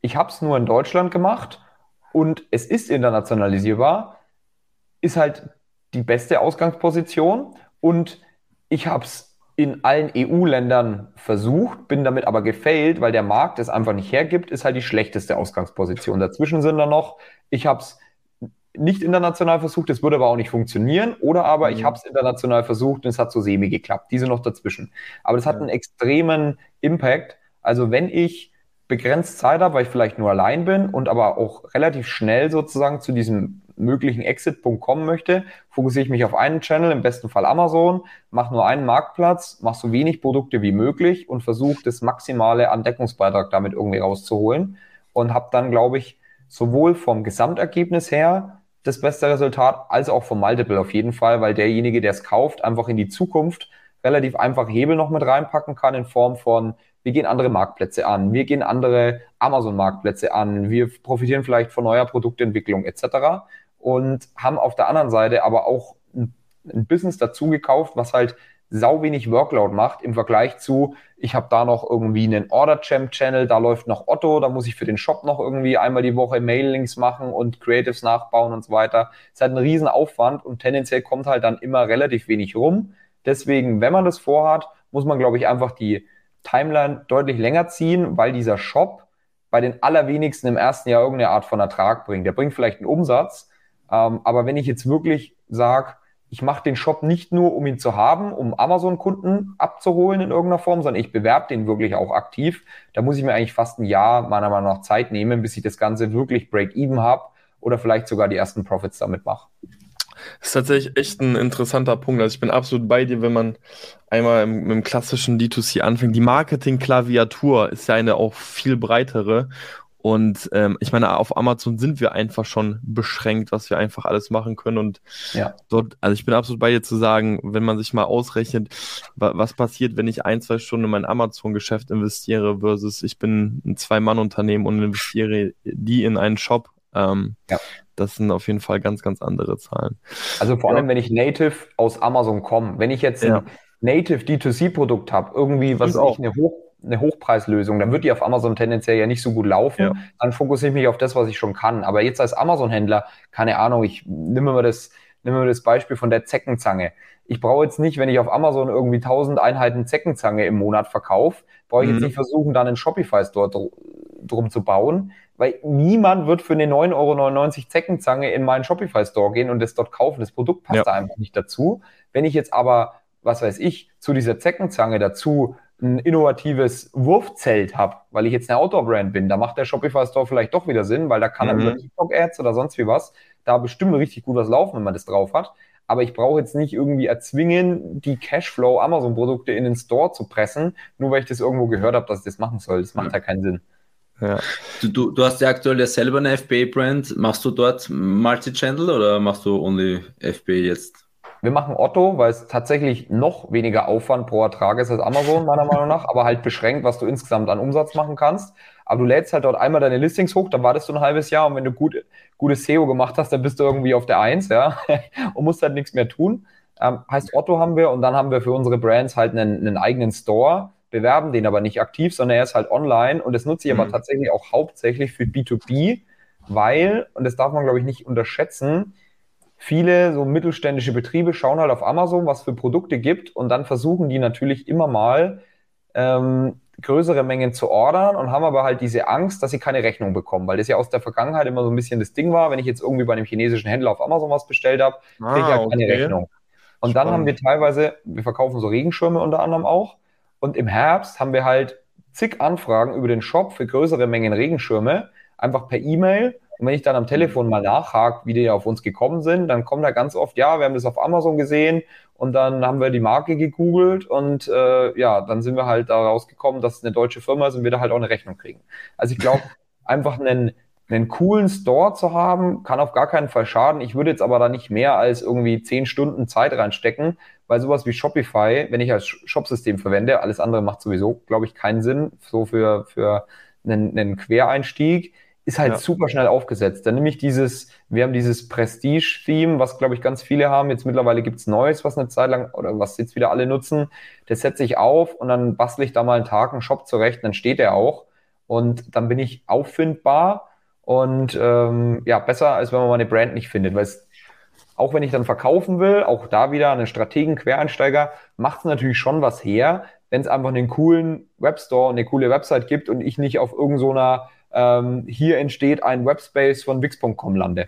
B: ich habe es nur in Deutschland gemacht und es ist internationalisierbar, ist halt die beste Ausgangsposition und ich habe es in allen EU-Ländern versucht, bin damit aber gefailt, weil der Markt es einfach nicht hergibt, ist halt die schlechteste Ausgangsposition. Dazwischen sind da noch, ich habe es nicht international versucht, es würde aber auch nicht funktionieren, oder aber mhm. ich habe es international versucht und es hat so semi geklappt. Diese noch dazwischen. Aber das hat einen extremen Impact. Also wenn ich begrenzt Zeit habe, weil ich vielleicht nur allein bin und aber auch relativ schnell sozusagen zu diesem möglichen Exit-Punkt kommen möchte, fokussiere ich mich auf einen Channel, im besten Fall Amazon, mache nur einen Marktplatz, mache so wenig Produkte wie möglich und versuche das Maximale an Deckungsbeitrag damit irgendwie rauszuholen und habe dann, glaube ich, sowohl vom Gesamtergebnis her das beste Resultat als auch vom Multiple auf jeden Fall, weil derjenige, der es kauft, einfach in die Zukunft relativ einfach Hebel noch mit reinpacken kann in Form von wir gehen andere Marktplätze an, wir gehen andere Amazon-Marktplätze an, wir profitieren vielleicht von neuer Produktentwicklung etc. und haben auf der anderen Seite aber auch ein, ein Business dazu gekauft, was halt sau wenig Workload macht im Vergleich zu, ich habe da noch irgendwie einen Order Champ Channel, da läuft noch Otto, da muss ich für den Shop noch irgendwie einmal die Woche Mailings machen und Creatives nachbauen und so weiter. Es ist halt ein riesen Aufwand und tendenziell kommt halt dann immer relativ wenig rum. Deswegen, wenn man das vorhat, muss man, glaube ich, einfach die Timeline deutlich länger ziehen, weil dieser Shop bei den allerwenigsten im ersten Jahr irgendeine Art von Ertrag bringt. Der bringt vielleicht einen Umsatz, ähm, aber wenn ich jetzt wirklich sage, ich mache den Shop nicht nur, um ihn zu haben, um Amazon-Kunden abzuholen in irgendeiner Form, sondern ich bewerbe den wirklich auch aktiv. Da muss ich mir eigentlich fast ein Jahr meiner Meinung nach Zeit nehmen, bis ich das Ganze wirklich Break-Even habe oder vielleicht sogar die ersten Profits damit mache.
A: Das ist tatsächlich echt ein interessanter Punkt. Also ich bin absolut bei dir, wenn man einmal im, im klassischen D2C anfängt. Die Marketing-Klaviatur ist ja eine auch viel breitere. Und ähm, ich meine, auf Amazon sind wir einfach schon beschränkt, was wir einfach alles machen können. Und ja. dort, also ich bin absolut bei dir zu sagen, wenn man sich mal ausrechnet, was passiert, wenn ich ein, zwei Stunden in mein Amazon-Geschäft investiere, versus ich bin ein Zwei-Mann-Unternehmen und investiere die in einen Shop. Ähm, ja das sind auf jeden Fall ganz, ganz andere Zahlen.
B: Also vor allem, wenn ich native aus Amazon komme, wenn ich jetzt ein native D2C-Produkt habe, irgendwie, was auch eine, Hoch, eine Hochpreislösung, dann wird die auf Amazon tendenziell ja nicht so gut laufen. Ja. Dann fokussiere ich mich auf das, was ich schon kann. Aber jetzt als Amazon-Händler, keine Ahnung, ich nehme mal das, nehme mal das Beispiel von der Zeckenzange. Ich brauche jetzt nicht, wenn ich auf Amazon irgendwie 1000 Einheiten Zeckenzange im Monat verkaufe, brauche ich mhm. jetzt nicht versuchen, dann einen Shopify-Store drum zu bauen, weil niemand wird für eine 9,99 Euro Zeckenzange in meinen Shopify-Store gehen und das dort kaufen. Das Produkt passt ja. da einfach nicht dazu. Wenn ich jetzt aber, was weiß ich, zu dieser Zeckenzange dazu ein innovatives Wurfzelt habe, weil ich jetzt eine Outdoor-Brand bin, da macht der Shopify-Store vielleicht doch wieder Sinn, weil da kann mhm. er über TikTok-Ads oder sonst wie was da bestimmt richtig gut was laufen, wenn man das drauf hat. Aber ich brauche jetzt nicht irgendwie erzwingen, die Cashflow Amazon-Produkte in den Store zu pressen, nur weil ich das irgendwo gehört habe, dass ich das machen soll. Das macht ja, ja keinen Sinn.
C: Ja. Du, du, du hast ja aktuell ja selber eine FBA-Brand. Machst du dort Multi-Channel oder machst du only FBA jetzt?
B: Wir machen Otto, weil es tatsächlich noch weniger Aufwand pro Ertrag ist als Amazon, meiner Meinung nach, aber halt beschränkt, was du insgesamt an Umsatz machen kannst. Aber du lädst halt dort einmal deine Listings hoch, dann wartest du ein halbes Jahr und wenn du gut, gutes SEO gemacht hast, dann bist du irgendwie auf der Eins, ja, und musst halt nichts mehr tun. Ähm, heißt Otto haben wir und dann haben wir für unsere Brands halt einen, einen eigenen Store, bewerben den aber nicht aktiv, sondern er ist halt online und das nutze ich mhm. aber tatsächlich auch hauptsächlich für B2B, weil, und das darf man glaube ich nicht unterschätzen, viele so mittelständische Betriebe schauen halt auf Amazon, was für Produkte gibt und dann versuchen die natürlich immer mal ähm, größere Mengen zu ordern und haben aber halt diese Angst, dass sie keine Rechnung bekommen, weil das ja aus der Vergangenheit immer so ein bisschen das Ding war, wenn ich jetzt irgendwie bei einem chinesischen Händler auf Amazon was bestellt habe, kriege ich ah, halt keine okay. Rechnung. Und Spannend. dann haben wir teilweise, wir verkaufen so Regenschirme unter anderem auch und im Herbst haben wir halt zig Anfragen über den Shop für größere Mengen Regenschirme, einfach per E-Mail. Und wenn ich dann am Telefon mal nachhake, wie die auf uns gekommen sind, dann kommt da ganz oft, ja, wir haben das auf Amazon gesehen und dann haben wir die Marke gegoogelt und äh, ja, dann sind wir halt da rausgekommen, dass es eine deutsche Firma ist und wir da halt auch eine Rechnung kriegen. Also ich glaube, einfach einen, einen coolen Store zu haben, kann auf gar keinen Fall schaden. Ich würde jetzt aber da nicht mehr als irgendwie zehn Stunden Zeit reinstecken, weil sowas wie Shopify, wenn ich als Shopsystem verwende, alles andere macht sowieso, glaube ich, keinen Sinn, so für, für einen, einen Quereinstieg, ist halt ja. super schnell aufgesetzt. Dann nehme ich dieses, wir haben dieses Prestige-Theme, was, glaube ich, ganz viele haben. Jetzt mittlerweile gibt's Neues, was eine Zeit lang, oder was jetzt wieder alle nutzen. Das setze ich auf und dann bastle ich da mal einen Tag einen Shop zurecht, dann steht er auch. Und dann bin ich auffindbar und ähm, ja, besser, als wenn man meine Brand nicht findet, weil es auch wenn ich dann verkaufen will, auch da wieder einen Strategen, Quereinsteiger, macht es natürlich schon was her, wenn es einfach einen coolen Webstore und eine coole Website gibt und ich nicht auf irgendeiner so ähm, hier entsteht ein Webspace von Wix.com lande.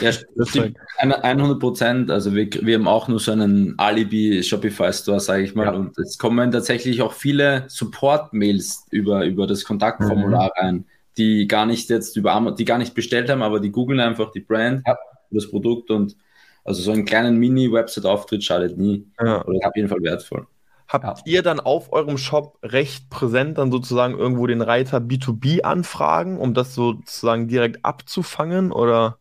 C: ja, stimmt. 100 Prozent. Also wir, wir haben auch nur so einen Alibi Shopify Store, sage ich mal. Ja. Und es kommen tatsächlich auch viele Support-Mails über, über das Kontaktformular mhm. rein die gar nicht jetzt über Amazon, die gar nicht bestellt haben, aber die googeln einfach die Brand, ja. das Produkt und also so einen kleinen Mini-Website-Auftritt schadet nie. Ja. Oder ist auf jeden Fall wertvoll.
A: Habt ja. ihr dann auf eurem Shop recht präsent dann sozusagen irgendwo den Reiter B2B anfragen, um das sozusagen direkt abzufangen oder?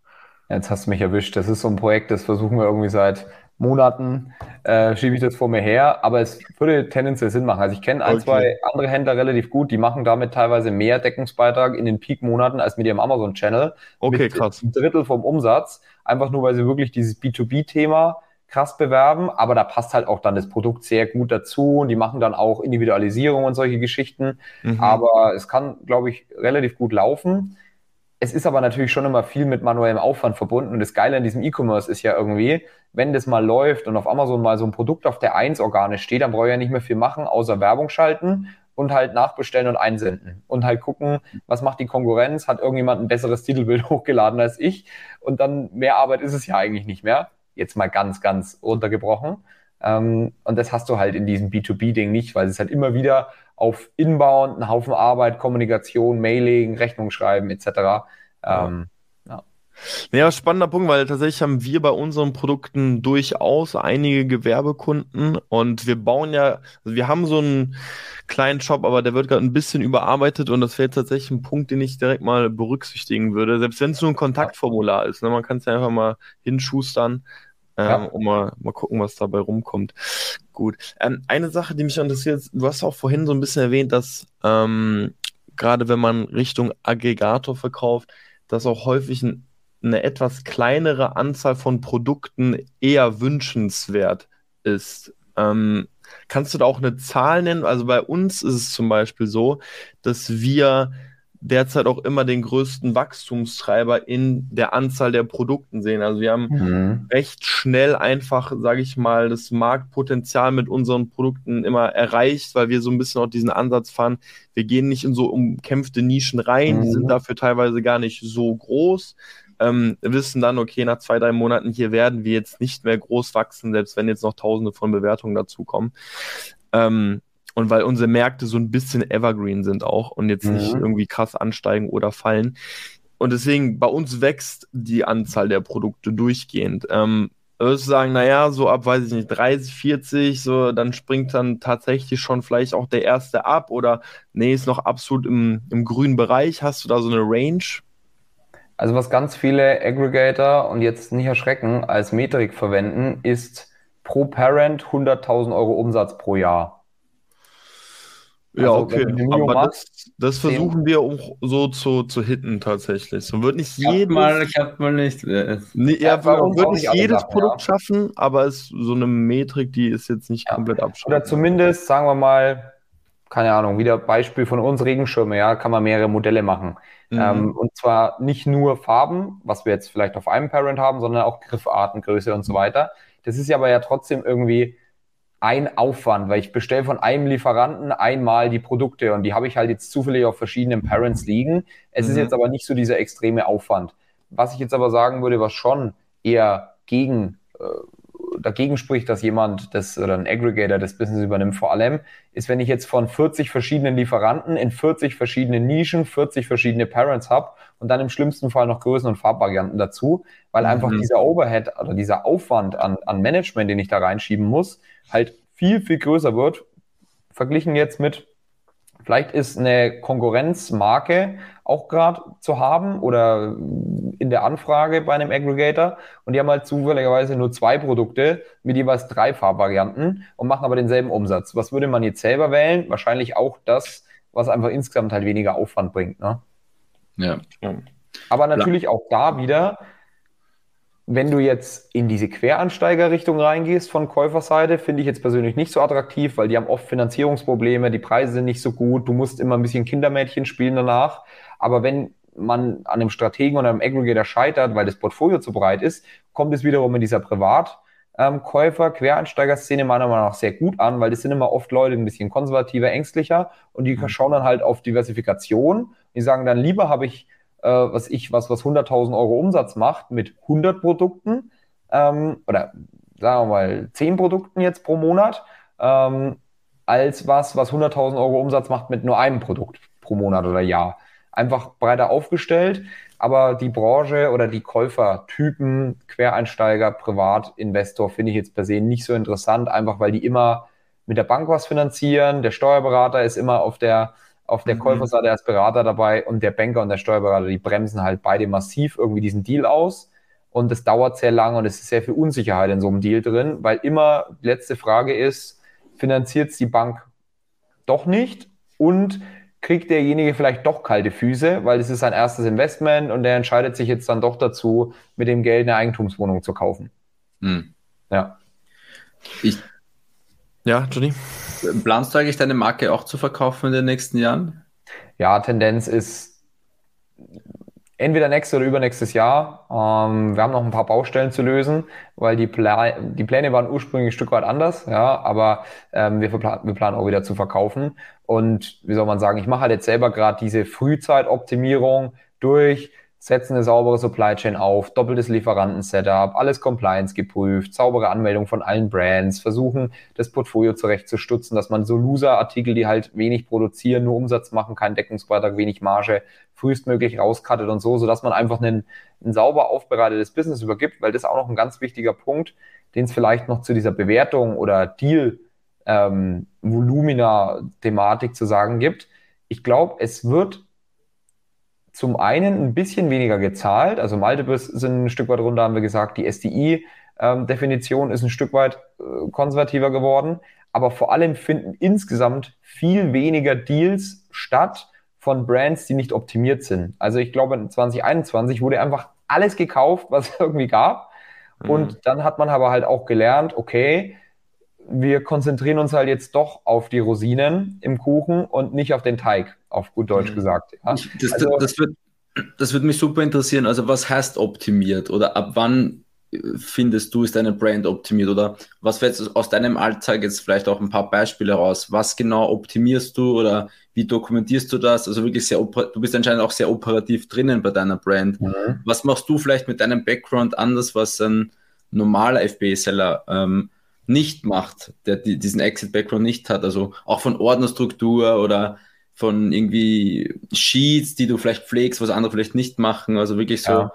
B: Jetzt hast du mich erwischt. Das ist so ein Projekt, das versuchen wir irgendwie seit Monaten, äh, schiebe ich das vor mir her, aber es würde tendenziell Sinn machen. Also ich kenne ein, okay. zwei andere Händler relativ gut, die machen damit teilweise mehr Deckungsbeitrag in den Peak-Monaten als mit ihrem Amazon-Channel.
A: Okay, krass.
B: Ein Drittel vom Umsatz, einfach nur, weil sie wirklich dieses B2B-Thema krass bewerben, aber da passt halt auch dann das Produkt sehr gut dazu und die machen dann auch Individualisierung und solche Geschichten. Mhm. Aber es kann, glaube ich, relativ gut laufen. Es ist aber natürlich schon immer viel mit manuellem Aufwand verbunden und das Geile an diesem E-Commerce ist ja irgendwie, wenn das mal läuft und auf Amazon mal so ein Produkt auf der 1 organisch steht, dann brauche ich ja nicht mehr viel machen, außer Werbung schalten und halt nachbestellen und einsenden und halt gucken, was macht die Konkurrenz, hat irgendjemand ein besseres Titelbild hochgeladen als ich und dann mehr Arbeit ist es ja eigentlich nicht mehr jetzt mal ganz, ganz runtergebrochen. Ähm, und das hast du halt in diesem B2B-Ding nicht, weil es halt immer wieder auf Inbound, einen Haufen Arbeit, Kommunikation, Mailing, Rechnung schreiben etc. Ähm,
A: ja, spannender Punkt, weil tatsächlich haben wir bei unseren Produkten durchaus einige Gewerbekunden und wir bauen ja, also wir haben so einen kleinen Shop, aber der wird gerade ein bisschen überarbeitet und das wäre tatsächlich ein Punkt, den ich direkt mal berücksichtigen würde, selbst wenn es nur ein Kontaktformular ist. Ne? Man kann es ja einfach mal hinschustern ähm, ja. und mal, mal gucken, was dabei rumkommt. Gut. Ähm, eine Sache, die mich interessiert, du hast auch vorhin so ein bisschen erwähnt, dass ähm, gerade wenn man Richtung Aggregator verkauft, dass auch häufig ein eine etwas kleinere Anzahl von Produkten eher wünschenswert ist. Ähm, kannst du da auch eine Zahl nennen? Also bei uns ist es zum Beispiel so, dass wir derzeit auch immer den größten Wachstumstreiber in der Anzahl der Produkten sehen. Also wir haben mhm. recht schnell einfach, sage ich mal, das Marktpotenzial mit unseren Produkten immer erreicht, weil wir so ein bisschen auch diesen Ansatz fahren. Wir gehen nicht in so umkämpfte Nischen rein, mhm. die sind mhm. dafür teilweise gar nicht so groß ähm, wissen dann, okay, nach zwei, drei Monaten hier werden wir jetzt nicht mehr groß wachsen, selbst wenn jetzt noch tausende von Bewertungen dazukommen. Ähm, und weil unsere Märkte so ein bisschen evergreen sind auch und jetzt mhm. nicht irgendwie krass ansteigen oder fallen. Und deswegen, bei uns wächst die Anzahl der Produkte durchgehend. Ähm, würdest du sagen, naja, so ab, weiß ich nicht, 30, 40, so, dann springt dann tatsächlich schon vielleicht auch der erste ab oder nee, ist noch absolut im, im grünen Bereich. Hast du da so eine Range?
B: Also was ganz viele Aggregator und jetzt nicht erschrecken als Metrik verwenden, ist pro Parent 100.000 Euro Umsatz pro Jahr.
A: Ja, also, okay. Aber machst, das, das versuchen wir auch so zu, zu hitten tatsächlich. So wird nicht jedes
C: mal, klappt mal nicht. Äh,
A: nee, ja, ja wird nicht jedes Sachen, Produkt ja. schaffen, aber es ist so eine Metrik, die ist jetzt nicht ja. komplett abschließend.
B: Oder zumindest, sagen wir mal, keine Ahnung, wieder Beispiel von uns Regenschirme, ja, kann man mehrere Modelle machen. Mhm. Ähm, und zwar nicht nur Farben, was wir jetzt vielleicht auf einem Parent haben, sondern auch Griffarten, Größe und so weiter. Das ist ja aber ja trotzdem irgendwie ein Aufwand, weil ich bestelle von einem Lieferanten einmal die Produkte und die habe ich halt jetzt zufällig auf verschiedenen Parents liegen. Es mhm. ist jetzt aber nicht so dieser extreme Aufwand. Was ich jetzt aber sagen würde, was schon eher gegen äh, dagegen spricht, dass jemand das oder ein Aggregator das Business übernimmt, vor allem, ist, wenn ich jetzt von 40 verschiedenen Lieferanten in 40 verschiedenen Nischen 40 verschiedene Parents habe und dann im schlimmsten Fall noch Größen- und Farbvarianten dazu, weil mhm. einfach dieser Overhead oder dieser Aufwand an, an Management, den ich da reinschieben muss, halt viel, viel größer wird, verglichen jetzt mit Vielleicht ist eine Konkurrenzmarke auch gerade zu haben oder in der Anfrage bei einem Aggregator und die haben halt zufälligerweise nur zwei Produkte mit jeweils drei Farbvarianten und machen aber denselben Umsatz. Was würde man jetzt selber wählen? Wahrscheinlich auch das, was einfach insgesamt halt weniger Aufwand bringt. Ne?
A: Ja.
B: Aber natürlich auch da wieder wenn du jetzt in diese Queransteigerrichtung reingehst von Käuferseite, finde ich jetzt persönlich nicht so attraktiv, weil die haben oft Finanzierungsprobleme, die Preise sind nicht so gut, du musst immer ein bisschen Kindermädchen spielen danach. Aber wenn man an einem Strategen oder einem Aggregator scheitert, weil das Portfolio zu breit ist, kommt es wiederum in dieser Privatkäufer, ähm, Quereinsteiger-Szene meiner Meinung nach sehr gut an, weil das sind immer oft Leute ein bisschen konservativer, ängstlicher und die mhm. schauen dann halt auf Diversifikation. Die sagen dann, lieber habe ich äh, was ich, was, was 100.000 Euro Umsatz macht mit 100 Produkten ähm, oder sagen wir mal 10 Produkten jetzt pro Monat, ähm, als was, was 100.000 Euro Umsatz macht mit nur einem Produkt pro Monat oder Jahr. einfach breiter aufgestellt. Aber die Branche oder die Käufertypen, Quereinsteiger, Privatinvestor, finde ich jetzt per se nicht so interessant, einfach weil die immer mit der Bank was finanzieren. Der Steuerberater ist immer auf der, auf der mhm. Käuferseite als Berater dabei und der Banker und der Steuerberater, die bremsen halt beide massiv irgendwie diesen Deal aus. Und es dauert sehr lange und es ist sehr viel Unsicherheit in so einem Deal drin, weil immer die letzte Frage ist, finanziert es die Bank doch nicht und kriegt derjenige vielleicht doch kalte Füße, weil es ist sein erstes Investment und der entscheidet sich jetzt dann doch dazu, mit dem Geld eine Eigentumswohnung zu kaufen. Hm.
C: Ja. Ich, ja, Johnny. Planst du eigentlich deine Marke auch zu verkaufen in den nächsten Jahren?
B: Ja, Tendenz ist entweder nächstes oder übernächstes Jahr. Ähm, wir haben noch ein paar Baustellen zu lösen, weil die, Pla die Pläne waren ursprünglich ein Stück weit anders, ja, aber ähm, wir, wir, planen auch wieder zu verkaufen. Und wie soll man sagen, ich mache halt jetzt selber gerade diese Frühzeitoptimierung durch setzen eine saubere Supply Chain auf, doppeltes Lieferanten-Setup, alles Compliance geprüft, saubere Anmeldung von allen Brands, versuchen, das Portfolio zurechtzustutzen, dass man so Loser-Artikel, die halt wenig produzieren, nur Umsatz machen, keinen Deckungsbeitrag, wenig Marge, frühestmöglich rauskattet und so, sodass man einfach einen, ein sauber aufbereitetes Business übergibt, weil das ist auch noch ein ganz wichtiger Punkt, den es vielleicht noch zu dieser Bewertung oder Deal ähm, Volumina-Thematik zu sagen gibt. Ich glaube, es wird zum einen ein bisschen weniger gezahlt. Also Multiples sind ein Stück weit runter, haben wir gesagt. Die SDI-Definition ähm, ist ein Stück weit äh, konservativer geworden. Aber vor allem finden insgesamt viel weniger Deals statt von Brands, die nicht optimiert sind. Also ich glaube, in 2021 wurde einfach alles gekauft, was es irgendwie gab. Mhm. Und dann hat man aber halt auch gelernt, okay, wir konzentrieren uns halt jetzt doch auf die Rosinen im Kuchen und nicht auf den Teig, auf gut Deutsch gesagt. Ja?
C: Das, also, das, wird, das würde mich super interessieren. Also was heißt optimiert oder ab wann äh, findest du, ist deine Brand optimiert oder was wird aus deinem Alltag jetzt vielleicht auch ein paar Beispiele raus? Was genau optimierst du oder wie dokumentierst du das? Also wirklich sehr, du bist anscheinend auch sehr operativ drinnen bei deiner Brand. Mhm. Was machst du vielleicht mit deinem Background anders, was ein normaler FBA-Seller ähm, nicht macht, der diesen Exit-Background nicht hat, also auch von Ordnerstruktur oder von irgendwie Sheets, die du vielleicht pflegst, was andere vielleicht nicht machen, also wirklich so ja.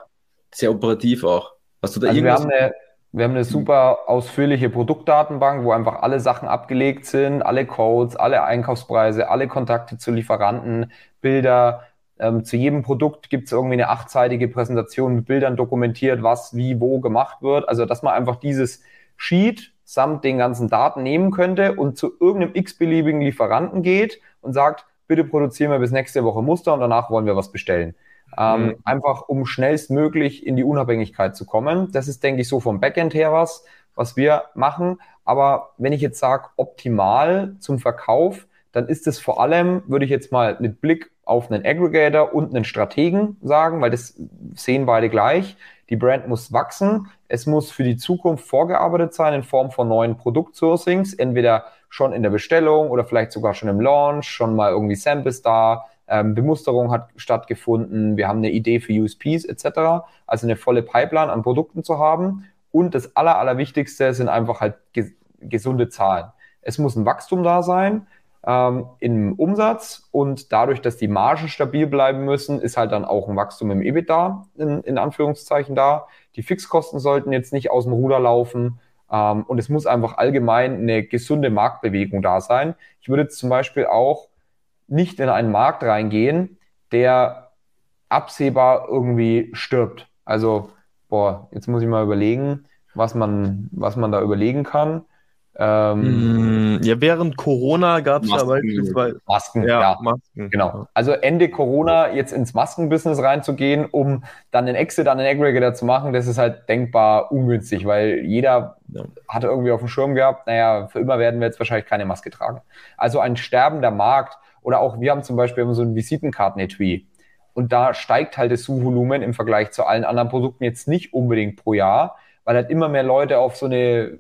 C: sehr operativ auch.
B: Hast du da also irgendwas? Wir haben, eine, wir haben eine super ausführliche Produktdatenbank, wo einfach alle Sachen abgelegt sind, alle Codes, alle Einkaufspreise, alle Kontakte zu Lieferanten, Bilder. Ähm, zu jedem Produkt gibt es irgendwie eine achtseitige Präsentation mit Bildern dokumentiert, was wie wo gemacht wird. Also dass man einfach dieses Sheet samt den ganzen Daten nehmen könnte und zu irgendeinem x-beliebigen Lieferanten geht und sagt, bitte produzieren wir bis nächste Woche Muster und danach wollen wir was bestellen. Ähm, mhm. Einfach um schnellstmöglich in die Unabhängigkeit zu kommen. Das ist, denke ich, so vom Backend her was, was wir machen. Aber wenn ich jetzt sage, optimal zum Verkauf, dann ist es vor allem, würde ich jetzt mal mit Blick auf einen Aggregator und einen Strategen sagen, weil das sehen beide gleich. Die Brand muss wachsen. Es muss für die Zukunft vorgearbeitet sein in Form von neuen Produktsourcings, entweder schon in der Bestellung oder vielleicht sogar schon im Launch, schon mal irgendwie Samples da. Ähm, Bemusterung hat stattgefunden. Wir haben eine Idee für USPs etc. Also eine volle Pipeline an Produkten zu haben. Und das Aller, Allerwichtigste sind einfach halt ges gesunde Zahlen. Es muss ein Wachstum da sein ähm, im Umsatz und dadurch, dass die Margen stabil bleiben müssen, ist halt dann auch ein Wachstum im EBITDA in, in Anführungszeichen da. Die Fixkosten sollten jetzt nicht aus dem Ruder laufen ähm, und es muss einfach allgemein eine gesunde Marktbewegung da sein. Ich würde zum Beispiel auch nicht in einen Markt reingehen, der absehbar irgendwie stirbt. Also, boah, jetzt muss ich mal überlegen, was man, was man da überlegen kann.
A: Ähm, mm, ja, während Corona gab es ja beispielsweise
B: Masken. Ja, ja, Masken. Genau. Also Ende Corona jetzt ins Maskenbusiness reinzugehen, um dann einen Exit an den Aggregator zu machen, das ist halt denkbar ungünstig, weil jeder ja. hatte irgendwie auf dem Schirm gehabt, naja, für immer werden wir jetzt wahrscheinlich keine Maske tragen. Also ein sterbender Markt oder auch wir haben zum Beispiel so ein Visitenkarten-Etui und da steigt halt das Suchvolumen im Vergleich zu allen anderen Produkten jetzt nicht unbedingt pro Jahr, weil halt immer mehr Leute auf so eine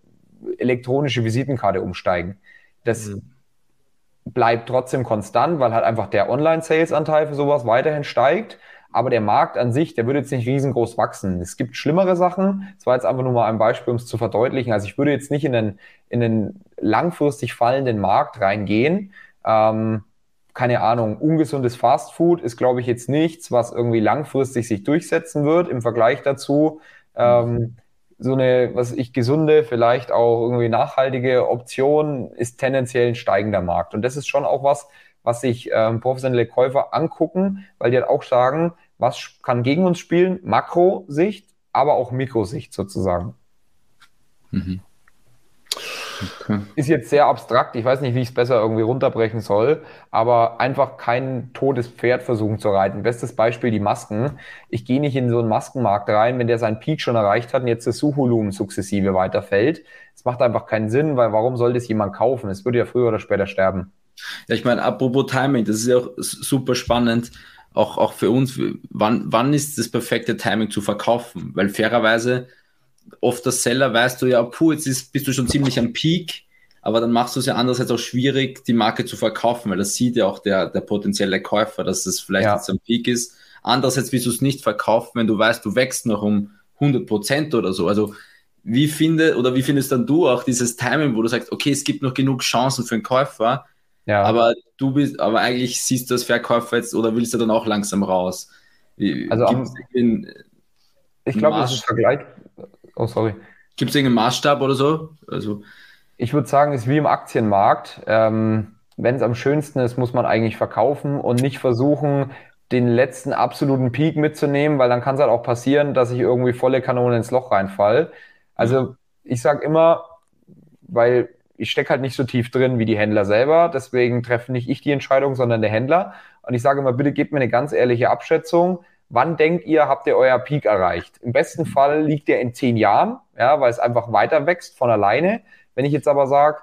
B: elektronische Visitenkarte umsteigen. Das mhm. bleibt trotzdem konstant, weil halt einfach der Online-Sales-Anteil für sowas weiterhin steigt. Aber der Markt an sich, der würde jetzt nicht riesengroß wachsen. Es gibt schlimmere Sachen. Das war jetzt einfach nur mal ein Beispiel, um es zu verdeutlichen. Also ich würde jetzt nicht in den, in den langfristig fallenden Markt reingehen. Ähm, keine Ahnung, ungesundes Fastfood ist, glaube ich, jetzt nichts, was irgendwie langfristig sich durchsetzen wird im Vergleich dazu. Ähm, so eine, was ich gesunde, vielleicht auch irgendwie nachhaltige Option ist tendenziell ein steigender Markt. Und das ist schon auch was, was sich ähm, professionelle Käufer angucken, weil die halt auch sagen, was kann gegen uns spielen? Makrosicht, aber auch Mikrosicht sozusagen. Mhm. Okay. Ist jetzt sehr abstrakt, ich weiß nicht, wie ich es besser irgendwie runterbrechen soll, aber einfach kein totes Pferd versuchen zu reiten. Bestes Beispiel die Masken. Ich gehe nicht in so einen Maskenmarkt rein, wenn der seinen Peak schon erreicht hat und jetzt das Suchvolumen sukzessive weiterfällt. Es macht einfach keinen Sinn, weil warum soll das jemand kaufen? Es würde ja früher oder später sterben.
C: Ja, ich meine, apropos Timing, das ist ja auch super spannend auch, auch für uns, wann, wann ist das perfekte Timing zu verkaufen? Weil fairerweise, oft das Seller weißt du ja, puh, jetzt ist, bist du schon ziemlich am Peak, aber dann machst du es ja andererseits auch schwierig, die Marke zu verkaufen, weil das sieht ja auch der, der potenzielle Käufer, dass es vielleicht ja. jetzt am Peak ist. Andererseits willst du es nicht verkaufen, wenn du weißt, du wächst noch um 100 Prozent oder so. Also wie finde oder wie findest dann du auch dieses Timing, wo du sagst, okay, es gibt noch genug Chancen für einen Käufer, ja. Aber du bist, aber eigentlich siehst du als Verkäufer jetzt oder willst du dann auch langsam raus?
B: Wie, also am, ich glaube, das ist Vergleich. Oh, sorry.
C: Gibt es irgendeinen Maßstab oder so? Also
B: ich würde sagen, es ist wie im Aktienmarkt. Ähm, Wenn es am schönsten ist, muss man eigentlich verkaufen und nicht versuchen, den letzten absoluten Peak mitzunehmen, weil dann kann es halt auch passieren, dass ich irgendwie volle Kanone ins Loch reinfall. Also ich sage immer, weil ich stecke halt nicht so tief drin wie die Händler selber, deswegen treffe nicht ich die Entscheidung, sondern der Händler. Und ich sage immer, bitte gebt mir eine ganz ehrliche Abschätzung. Wann denkt ihr, habt ihr euer Peak erreicht? Im besten Fall liegt der in zehn Jahren, ja, weil es einfach weiter wächst von alleine. Wenn ich jetzt aber sage,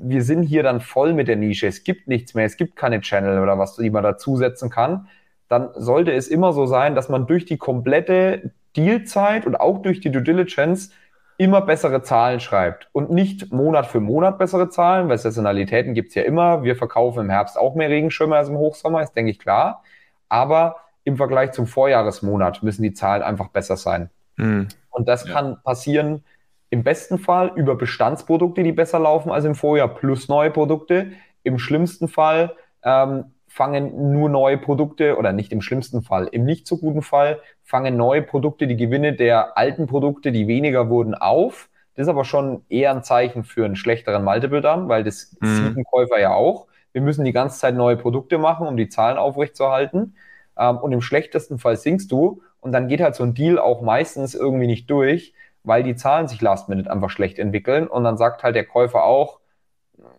B: wir sind hier dann voll mit der Nische, es gibt nichts mehr, es gibt keine Channel oder was, die man dazusetzen kann, dann sollte es immer so sein, dass man durch die komplette Dealzeit und auch durch die Due Diligence immer bessere Zahlen schreibt und nicht Monat für Monat bessere Zahlen, weil Saisonalitäten gibt's ja immer. Wir verkaufen im Herbst auch mehr Regenschirme als im Hochsommer, ist denke ich klar. Aber im Vergleich zum Vorjahresmonat müssen die Zahlen einfach besser sein. Mhm. Und das ja. kann passieren im besten Fall über Bestandsprodukte, die besser laufen als im Vorjahr, plus neue Produkte. Im schlimmsten Fall ähm, fangen nur neue Produkte oder nicht im schlimmsten Fall, im nicht so guten Fall fangen neue Produkte die Gewinne der alten Produkte, die weniger wurden, auf. Das ist aber schon eher ein Zeichen für einen schlechteren Multiple dann, weil das mhm. sieht ein Käufer ja auch. Wir müssen die ganze Zeit neue Produkte machen, um die Zahlen aufrechtzuerhalten. Ähm, und im schlechtesten Fall sinkst du und dann geht halt so ein Deal auch meistens irgendwie nicht durch, weil die Zahlen sich last minute einfach schlecht entwickeln und dann sagt halt der Käufer auch,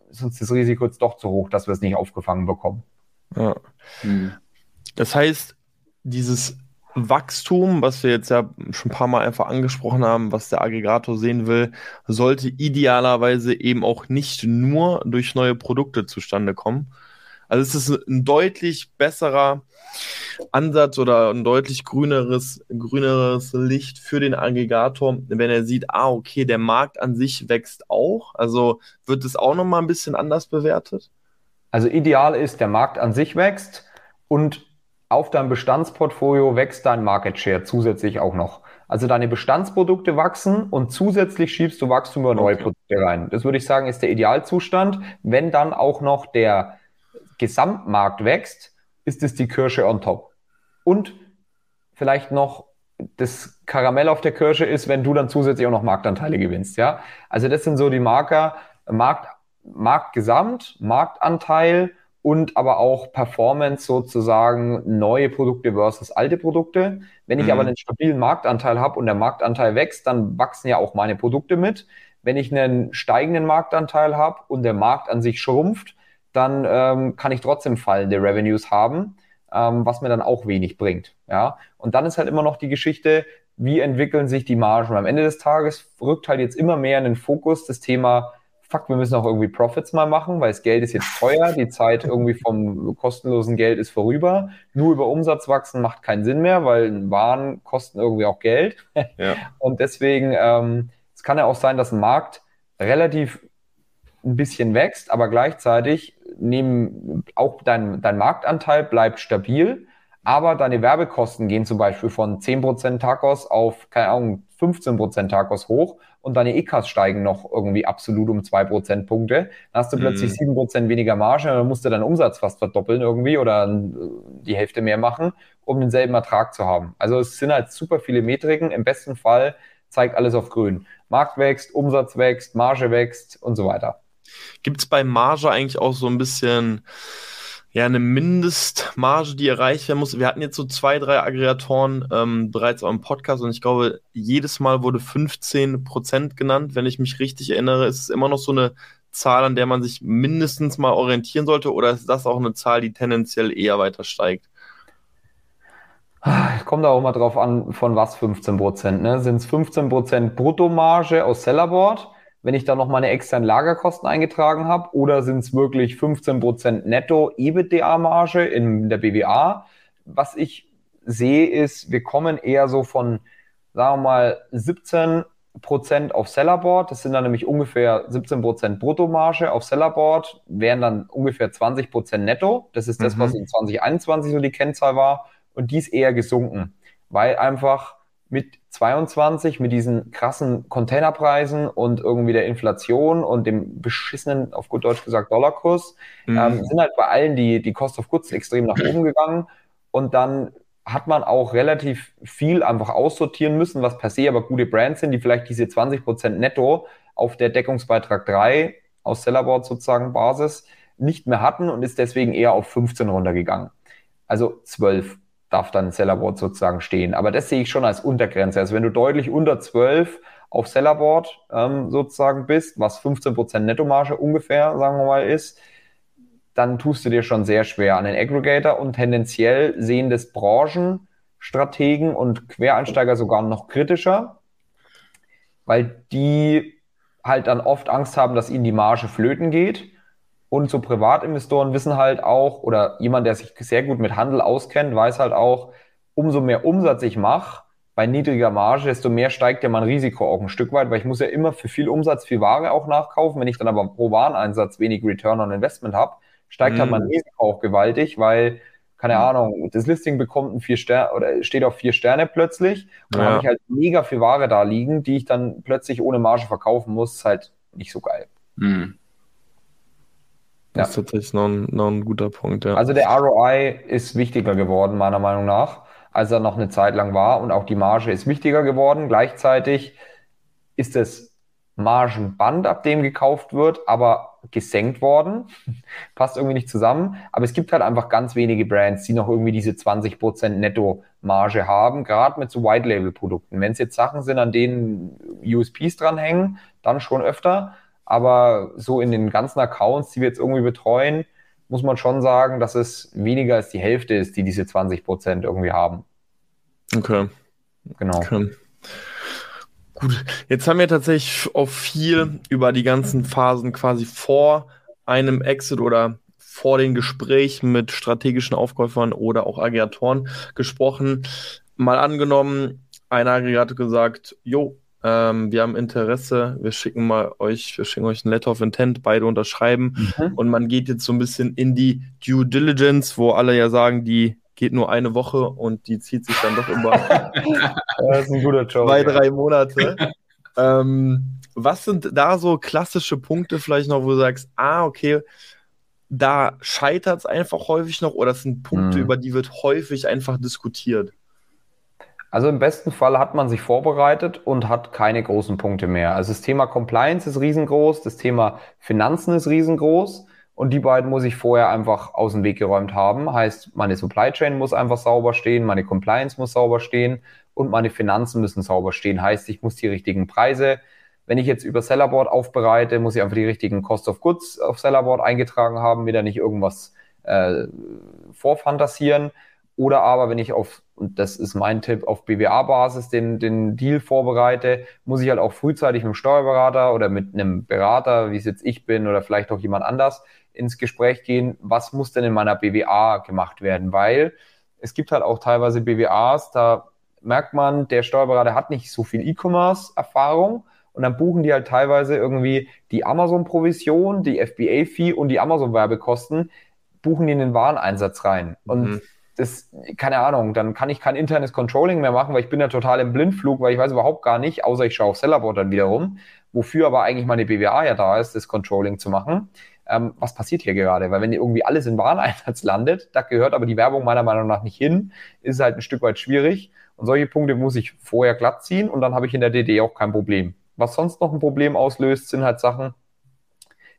B: sonst ist das Risiko jetzt doch zu hoch, dass wir es nicht aufgefangen bekommen.
A: Ja. Hm. Das heißt, dieses Wachstum, was wir jetzt ja schon ein paar Mal einfach angesprochen haben, was der Aggregator sehen will, sollte idealerweise eben auch nicht nur durch neue Produkte zustande kommen. Also es ist ein deutlich besserer Ansatz oder ein deutlich grüneres, grüneres Licht für den Aggregator, wenn er sieht, ah, okay, der Markt an sich wächst auch. Also wird es auch nochmal ein bisschen anders bewertet?
B: Also ideal ist, der Markt an sich wächst und auf deinem Bestandsportfolio wächst dein Market Share zusätzlich auch noch. Also deine Bestandsprodukte wachsen und zusätzlich schiebst du Wachstum über neue okay. Produkte rein. Das würde ich sagen, ist der Idealzustand. Wenn dann auch noch der Gesamtmarkt wächst, ist es die Kirsche on top. Und vielleicht noch das Karamell auf der Kirsche ist, wenn du dann zusätzlich auch noch Marktanteile gewinnst, ja. Also das sind so die Marker, Markt Marktgesamt, Marktanteil und aber auch Performance sozusagen neue Produkte versus alte Produkte. Wenn ich mhm. aber einen stabilen Marktanteil habe und der Marktanteil wächst, dann wachsen ja auch meine Produkte mit. Wenn ich einen steigenden Marktanteil habe und der Markt an sich schrumpft, dann ähm, kann ich trotzdem fallende Revenues haben, ähm, was mir dann auch wenig bringt. Ja, und dann ist halt immer noch die Geschichte, wie entwickeln sich die Margen? Am Ende des Tages rückt halt jetzt immer mehr in den Fokus das Thema fuck, wir müssen auch irgendwie Profits mal machen, weil das Geld ist jetzt teuer, die Zeit irgendwie vom kostenlosen Geld ist vorüber. Nur über Umsatz wachsen macht keinen Sinn mehr, weil Waren kosten irgendwie auch Geld. Ja. Und deswegen, ähm, es kann ja auch sein, dass ein Markt relativ ein bisschen wächst, aber gleichzeitig nehmen auch dein, dein Marktanteil bleibt stabil, aber deine Werbekosten gehen zum Beispiel von 10% Tacos auf, keine Ahnung, 15% Tacos hoch und deine EKs steigen noch irgendwie absolut um 2 Prozentpunkte. Dann hast du plötzlich mm. 7% weniger Marge und dann musst du deinen Umsatz fast verdoppeln irgendwie oder die Hälfte mehr machen, um denselben Ertrag zu haben. Also es sind halt super viele Metriken. Im besten Fall zeigt alles auf grün. Markt wächst, Umsatz wächst, Marge wächst und so weiter.
A: Gibt es bei Marge eigentlich auch so ein bisschen ja, eine Mindestmarge, die erreicht werden muss. Wir hatten jetzt so zwei, drei Aggregatoren ähm, bereits am Podcast und ich glaube, jedes Mal wurde 15 Prozent genannt. Wenn ich mich richtig erinnere, ist es immer noch so eine Zahl, an der man sich mindestens mal orientieren sollte oder ist das auch eine Zahl, die tendenziell eher weiter steigt?
B: Kommt da auch mal drauf an, von was 15 Prozent. Ne? Sind es 15 Prozent Bruttomarge aus Sellerboard? Wenn ich da noch meine externen Lagerkosten eingetragen habe? Oder sind es wirklich 15% netto EBITDA-Marge in der BWA? Was ich sehe, ist, wir kommen eher so von, sagen wir mal, 17% auf Sellerboard. Das sind dann nämlich ungefähr 17% Bruttomarge auf Sellerboard, wären dann ungefähr 20% netto. Das ist das, mhm. was in 2021 so die Kennzahl war. Und die ist eher gesunken, weil einfach mit 22, mit diesen krassen Containerpreisen und irgendwie der Inflation und dem beschissenen, auf gut Deutsch gesagt, Dollarkurs, mhm. ähm, sind halt bei allen die, die Cost of Goods extrem nach oben gegangen. Und dann hat man auch relativ viel einfach aussortieren müssen, was per se aber gute Brands sind, die vielleicht diese 20% netto auf der Deckungsbeitrag 3 aus Sellerboard sozusagen Basis nicht mehr hatten und ist deswegen eher auf 15 runtergegangen. Also 12 darf dann Sellerboard sozusagen stehen. Aber das sehe ich schon als Untergrenze. Also wenn du deutlich unter 12 auf Sellerboard ähm, sozusagen bist, was 15% Nettomarge ungefähr, sagen wir mal, ist, dann tust du dir schon sehr schwer an den Aggregator und tendenziell sehen das Branchenstrategen und Quereinsteiger sogar noch kritischer, weil die halt dann oft Angst haben, dass ihnen die Marge flöten geht und so Privatinvestoren wissen halt auch, oder jemand, der sich sehr gut mit Handel auskennt, weiß halt auch, umso mehr Umsatz ich mache, bei niedriger Marge, desto mehr steigt ja mein Risiko auch ein Stück weit, weil ich muss ja immer für viel Umsatz viel Ware auch nachkaufen. Wenn ich dann aber pro Wareneinsatz wenig Return on Investment habe, steigt mhm. halt mein. Risiko auch gewaltig, weil, keine mhm. Ahnung, das Listing bekommt ein vier Sterne oder steht auf vier Sterne plötzlich und ja. dann habe ich halt mega viel Ware da liegen, die ich dann plötzlich ohne Marge verkaufen muss, ist halt nicht so geil. Mhm.
A: Das ist tatsächlich noch ein, noch ein guter Punkt, ja.
B: Also der ROI ist wichtiger geworden, meiner Meinung nach, als er noch eine Zeit lang war. Und auch die Marge ist wichtiger geworden. Gleichzeitig ist das Margenband, ab dem gekauft wird, aber gesenkt worden. Passt irgendwie nicht zusammen. Aber es gibt halt einfach ganz wenige Brands, die noch irgendwie diese 20% Netto-Marge haben, gerade mit so White-Label-Produkten. Wenn es jetzt Sachen sind, an denen USPs dranhängen, dann schon öfter. Aber so in den ganzen Accounts, die wir jetzt irgendwie betreuen, muss man schon sagen, dass es weniger als die Hälfte ist, die diese 20 Prozent irgendwie haben.
A: Okay. Genau. Okay. Gut, jetzt haben wir tatsächlich auch viel über die ganzen Phasen quasi vor einem Exit oder vor den Gesprächen mit strategischen Aufkäufern oder auch Aggregatoren gesprochen. Mal angenommen, ein Aggregator gesagt, jo, ähm, wir haben Interesse, wir schicken mal euch, wir schicken euch ein Letter of Intent, beide unterschreiben mhm. und man geht jetzt so ein bisschen in die Due Diligence, wo alle ja sagen, die geht nur eine Woche und die zieht sich dann doch über zwei, drei Monate. ähm, was sind da so klassische Punkte vielleicht noch, wo du sagst, ah, okay, da scheitert es einfach häufig noch oder das sind Punkte, mhm. über die wird häufig einfach diskutiert?
B: Also im besten Fall hat man sich vorbereitet und hat keine großen Punkte mehr. Also das Thema Compliance ist riesengroß, das Thema Finanzen ist riesengroß und die beiden muss ich vorher einfach aus dem Weg geräumt haben. Heißt, meine Supply Chain muss einfach sauber stehen, meine Compliance muss sauber stehen und meine Finanzen müssen sauber stehen. Heißt, ich muss die richtigen Preise wenn ich jetzt über Sellerboard aufbereite, muss ich einfach die richtigen Cost of Goods auf Sellerboard eingetragen haben, wieder nicht irgendwas äh, vorfantasieren. Oder aber, wenn ich auf, und das ist mein Tipp, auf BWA-Basis den, den Deal vorbereite, muss ich halt auch frühzeitig mit einem Steuerberater oder mit einem Berater, wie es jetzt ich bin oder vielleicht auch jemand anders, ins Gespräch gehen, was muss denn in meiner BWA gemacht werden? Weil es gibt halt auch teilweise BWAs, da merkt man, der Steuerberater hat nicht so viel E-Commerce-Erfahrung und dann buchen die halt teilweise irgendwie die Amazon-Provision, die FBA-Fee und die Amazon-Werbekosten, buchen die in den Wareneinsatz rein. Und mhm das, keine Ahnung, dann kann ich kein internes Controlling mehr machen, weil ich bin ja total im Blindflug, weil ich weiß überhaupt gar nicht, außer ich schaue auf Sellerboard dann wiederum, wofür aber eigentlich meine BWA ja da ist, das Controlling zu machen. Ähm, was passiert hier gerade? Weil wenn irgendwie alles in Wareneinsatz landet, da gehört aber die Werbung meiner Meinung nach nicht hin, ist halt ein Stück weit schwierig. Und solche Punkte muss ich vorher glatt ziehen und dann habe ich in der DD auch kein Problem. Was sonst noch ein Problem auslöst, sind halt Sachen,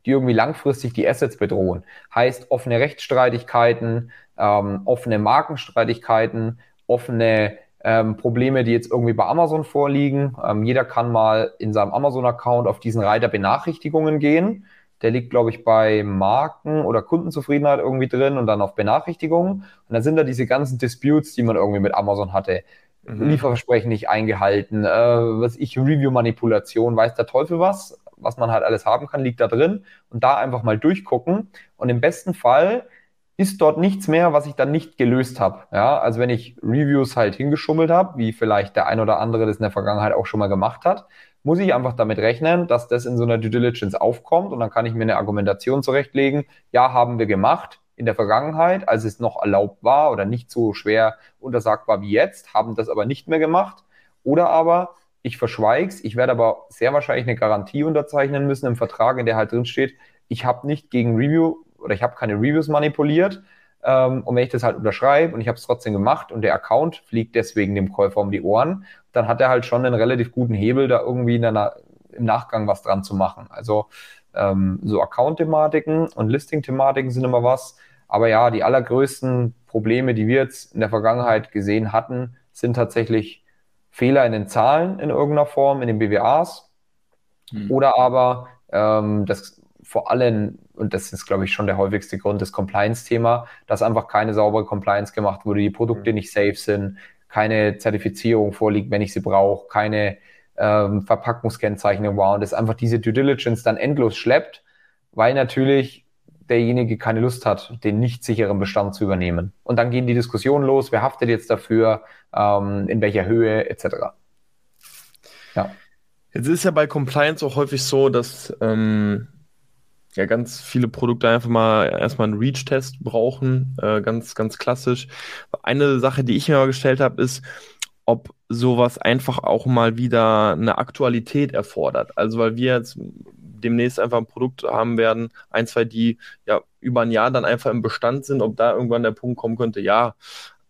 B: die irgendwie langfristig die Assets bedrohen. Heißt offene Rechtsstreitigkeiten, ähm, offene Markenstreitigkeiten, offene ähm, Probleme, die jetzt irgendwie bei Amazon vorliegen. Ähm, jeder kann mal in seinem Amazon-Account auf diesen Reiter Benachrichtigungen gehen. Der liegt, glaube ich, bei Marken oder Kundenzufriedenheit irgendwie drin und dann auf Benachrichtigungen. Und dann sind da diese ganzen Disputes, die man irgendwie mit Amazon hatte. Mhm. Lieferversprechen nicht eingehalten, äh, was ich, Review-Manipulation, weiß der Teufel was, was man halt alles haben kann, liegt da drin. Und da einfach mal durchgucken. Und im besten Fall ist dort nichts mehr, was ich dann nicht gelöst habe. Ja, also wenn ich Reviews halt hingeschummelt habe, wie vielleicht der ein oder andere das in der Vergangenheit auch schon mal gemacht hat, muss ich einfach damit rechnen, dass das in so einer Due Diligence aufkommt und dann kann ich mir eine Argumentation zurechtlegen. Ja, haben wir gemacht in der Vergangenheit, als es noch erlaubt war oder nicht so schwer untersagt war wie jetzt, haben das aber nicht mehr gemacht. Oder aber ich verschweig's, ich werde aber sehr wahrscheinlich eine Garantie unterzeichnen müssen im Vertrag, in der halt drin steht, ich habe nicht gegen Review oder ich habe keine Reviews manipuliert. Ähm, und wenn ich das halt unterschreibe und ich habe es trotzdem gemacht und der Account fliegt deswegen dem Käufer um die Ohren, dann hat er halt schon einen relativ guten Hebel, da irgendwie in einer, im Nachgang was dran zu machen. Also ähm, so Account-Thematiken und Listing-Thematiken sind immer was. Aber ja, die allergrößten Probleme, die wir jetzt in der Vergangenheit gesehen hatten, sind tatsächlich Fehler in den Zahlen in irgendeiner Form, in den BWAs. Hm. Oder aber ähm, das vor allem und das ist, glaube ich, schon der häufigste Grund, das Compliance-Thema, dass einfach keine saubere Compliance gemacht wurde, die Produkte mhm. nicht safe sind, keine Zertifizierung vorliegt, wenn ich sie brauche, keine ähm, Verpackungskennzeichnung war und es einfach diese Due Diligence dann endlos schleppt, weil natürlich derjenige keine Lust hat, den nicht sicheren Bestand zu übernehmen. Und dann gehen die Diskussionen los, wer haftet jetzt dafür, ähm, in welcher Höhe etc.
A: Ja. Jetzt ist ja bei Compliance auch häufig so, dass ähm, ja ganz viele Produkte einfach mal erstmal einen Reach-Test brauchen, äh, ganz, ganz klassisch. Eine Sache, die ich mir mal gestellt habe, ist, ob sowas einfach auch mal wieder eine Aktualität erfordert. Also weil wir jetzt demnächst einfach ein Produkt haben werden, ein, zwei, die ja über ein Jahr dann einfach im Bestand sind, ob da irgendwann der Punkt kommen könnte, ja,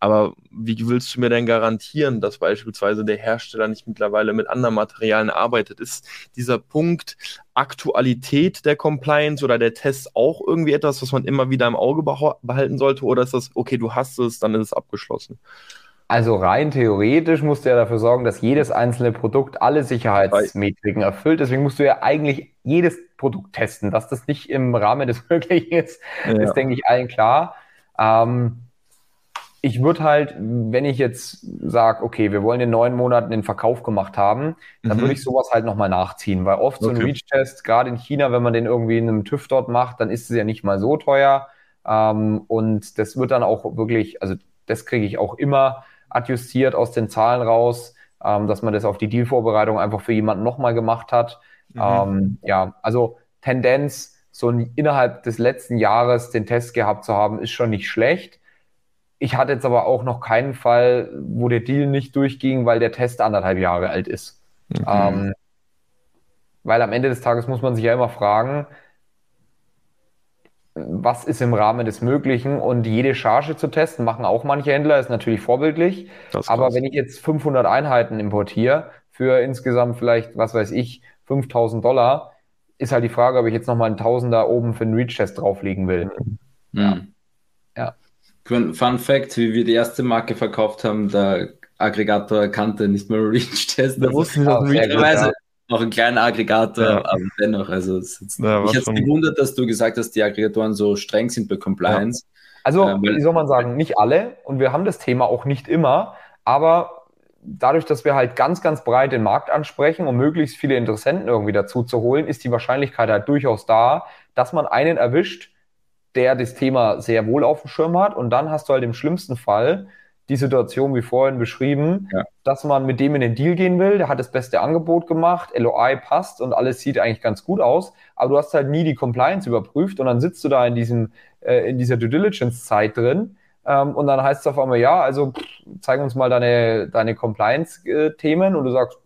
A: aber wie willst du mir denn garantieren, dass beispielsweise der Hersteller nicht mittlerweile mit anderen Materialien arbeitet? Ist dieser Punkt Aktualität der Compliance oder der Test auch irgendwie etwas, was man immer wieder im Auge behalten sollte? Oder ist das, okay, du hast es, dann ist es abgeschlossen?
B: Also rein theoretisch musst du ja dafür sorgen, dass jedes einzelne Produkt alle Sicherheitsmetriken erfüllt. Deswegen musst du ja eigentlich jedes Produkt testen. Dass das nicht im Rahmen des Möglichen ist, ja. ist, denke ich, allen klar. Ähm, ich würde halt, wenn ich jetzt sage, okay, wir wollen in neun Monaten den Verkauf gemacht haben, dann mhm. würde ich sowas halt nochmal nachziehen, weil oft okay. so ein Reach-Test, gerade in China, wenn man den irgendwie in einem TÜV dort macht, dann ist es ja nicht mal so teuer. Ähm, und das wird dann auch wirklich, also das kriege ich auch immer adjustiert aus den Zahlen raus, ähm, dass man das auf die Dealvorbereitung einfach für jemanden nochmal gemacht hat. Mhm. Ähm, ja, also Tendenz, so innerhalb des letzten Jahres den Test gehabt zu haben, ist schon nicht schlecht. Ich hatte jetzt aber auch noch keinen Fall, wo der Deal nicht durchging, weil der Test anderthalb Jahre alt ist. Mhm. Ähm, weil am Ende des Tages muss man sich ja immer fragen, was ist im Rahmen des Möglichen und jede Charge zu testen, machen auch manche Händler, ist natürlich vorbildlich. Ist aber wenn ich jetzt 500 Einheiten importiere für insgesamt vielleicht, was weiß ich, 5000 Dollar, ist halt die Frage, ob ich jetzt nochmal einen Tausender oben für einen Reach-Test drauflegen will. Mhm.
C: Ja. ja. Fun Fact, wie wir die erste Marke verkauft haben, der Aggregator kannte nicht mehr Reach-Test. Da wussten wir auch noch einen kleinen Aggregator, ja. aber dennoch, also es ist, ja, mich hat es gewundert, dass du gesagt hast, die Aggregatoren so streng sind bei Compliance. Ja.
B: Also, ähm, wie soll man sagen, nicht alle und wir haben das Thema auch nicht immer, aber dadurch, dass wir halt ganz, ganz breit den Markt ansprechen, um möglichst viele Interessenten irgendwie dazu zu holen, ist die Wahrscheinlichkeit halt durchaus da, dass man einen erwischt, der das Thema sehr wohl auf dem Schirm hat. Und dann hast du halt im schlimmsten Fall die Situation, wie vorhin beschrieben, ja. dass man mit dem in den Deal gehen will, der hat das beste Angebot gemacht, LOI passt und alles sieht eigentlich ganz gut aus, aber du hast halt nie die Compliance überprüft und dann sitzt du da in diesem, äh, in dieser Due Diligence Zeit drin, äh, Ähm, und dann heißt es auf einmal, ja, also zeig uns mal deine, deine Compliance-Themen und du sagst,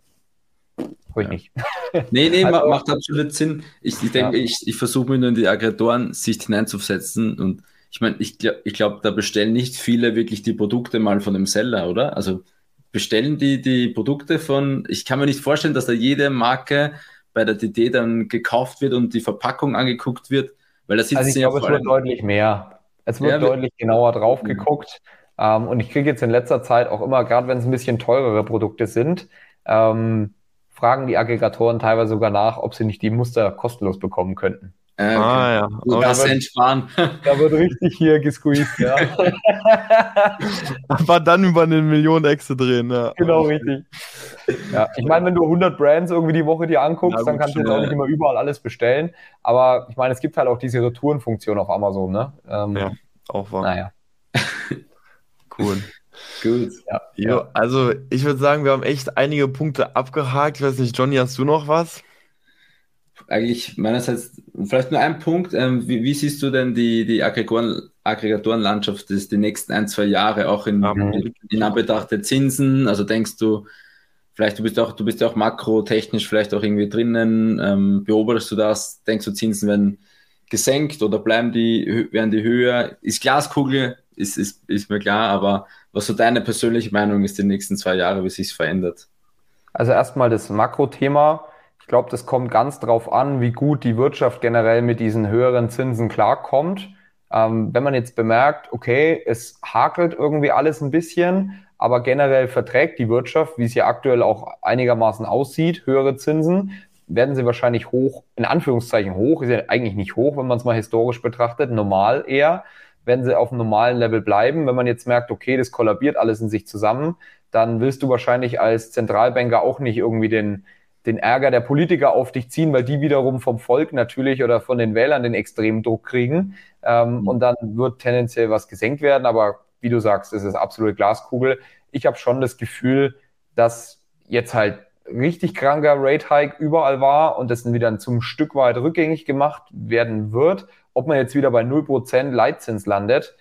B: habe ich nicht.
C: Nee, nee, also, macht absolut Sinn. Ich, ich denke, ja. ich, ich versuche mir nur in die Aggregatoren-Sicht hineinzusetzen und ich meine, ich glaube, ich glaub, da bestellen nicht viele wirklich die Produkte mal von dem Seller, oder? Also bestellen die die Produkte von, ich kann mir nicht vorstellen, dass da jede Marke bei der DD dann gekauft wird und die Verpackung angeguckt wird, weil da sitzt
B: also ich glaube, es wird deutlich mehr. Es wird ja, deutlich genauer drauf mhm. geguckt. Ähm, und ich kriege jetzt in letzter Zeit auch immer, gerade wenn es ein bisschen teurere Produkte sind, ähm, fragen die Aggregatoren teilweise sogar nach, ob sie nicht die Muster kostenlos bekommen könnten.
C: Äh, okay. Ah, ja. Okay. Das da entsparen.
B: Da wird richtig hier gesqueezed, ja.
A: Aber dann über eine Million Exe drehen, ja.
B: Genau, richtig. Ja, ich meine, wenn du 100 Brands irgendwie die Woche dir anguckst, ja, dann kannst du jetzt auch nicht immer überall alles bestellen. Aber ich meine, es gibt halt auch diese Retourenfunktion auf Amazon, ne?
A: Ähm, ja, auch wahr.
B: Naja.
A: cool. Gut. Ja, ja. Also, ich würde sagen, wir haben echt einige Punkte abgehakt. Ich weiß nicht, Johnny, hast du noch was?
C: eigentlich meinerseits vielleicht nur ein Punkt. Ähm, wie, wie, siehst du denn die, die Aggregatoren, Aggregatorenlandschaft des, die nächsten ein, zwei Jahre auch in, mhm. in, in Anbetracht der Zinsen? Also denkst du, vielleicht du bist auch, du bist ja auch makrotechnisch vielleicht auch irgendwie drinnen, ähm, beobachtest du das? Denkst du, Zinsen werden gesenkt oder bleiben die, werden die höher? Ist Glaskugel, ist, ist, ist mir klar, aber was so deine persönliche Meinung ist die nächsten zwei Jahre, wie sich es verändert?
B: Also erstmal das Makrothema ich glaube, das kommt ganz drauf an, wie gut die Wirtschaft generell mit diesen höheren Zinsen klarkommt. Ähm, wenn man jetzt bemerkt, okay, es hakelt irgendwie alles ein bisschen, aber generell verträgt die Wirtschaft, wie es ja aktuell auch einigermaßen aussieht, höhere Zinsen, werden sie wahrscheinlich hoch, in Anführungszeichen hoch, ist ja eigentlich nicht hoch, wenn man es mal historisch betrachtet, normal eher, werden sie auf einem normalen Level bleiben. Wenn man jetzt merkt, okay, das kollabiert alles in sich zusammen, dann willst du wahrscheinlich als Zentralbanker auch nicht irgendwie den, den Ärger der Politiker auf dich ziehen, weil die wiederum vom Volk natürlich oder von den Wählern den extremen Druck kriegen. Ähm, mhm. Und dann wird tendenziell was gesenkt werden. Aber wie du sagst, es ist absolute Glaskugel. Ich habe schon das Gefühl, dass jetzt halt richtig kranker Rate Hike überall war und das wieder zum Stück weit rückgängig gemacht werden wird. Ob man jetzt wieder bei 0% Leitzins landet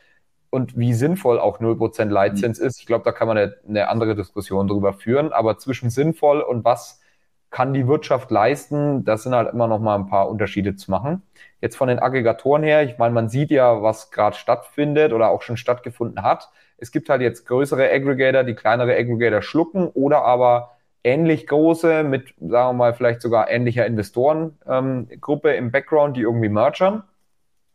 B: und wie sinnvoll auch 0% Leitzins mhm. ist, ich glaube, da kann man eine, eine andere Diskussion drüber führen. Aber zwischen sinnvoll und was kann die Wirtschaft leisten? Das sind halt immer noch mal ein paar Unterschiede zu machen. Jetzt von den Aggregatoren her, ich meine, man sieht ja, was gerade stattfindet oder auch schon stattgefunden hat. Es gibt halt jetzt größere Aggregator, die kleinere Aggregator schlucken oder aber ähnlich große mit, sagen wir mal, vielleicht sogar ähnlicher Investorengruppe ähm, im Background, die irgendwie mergern.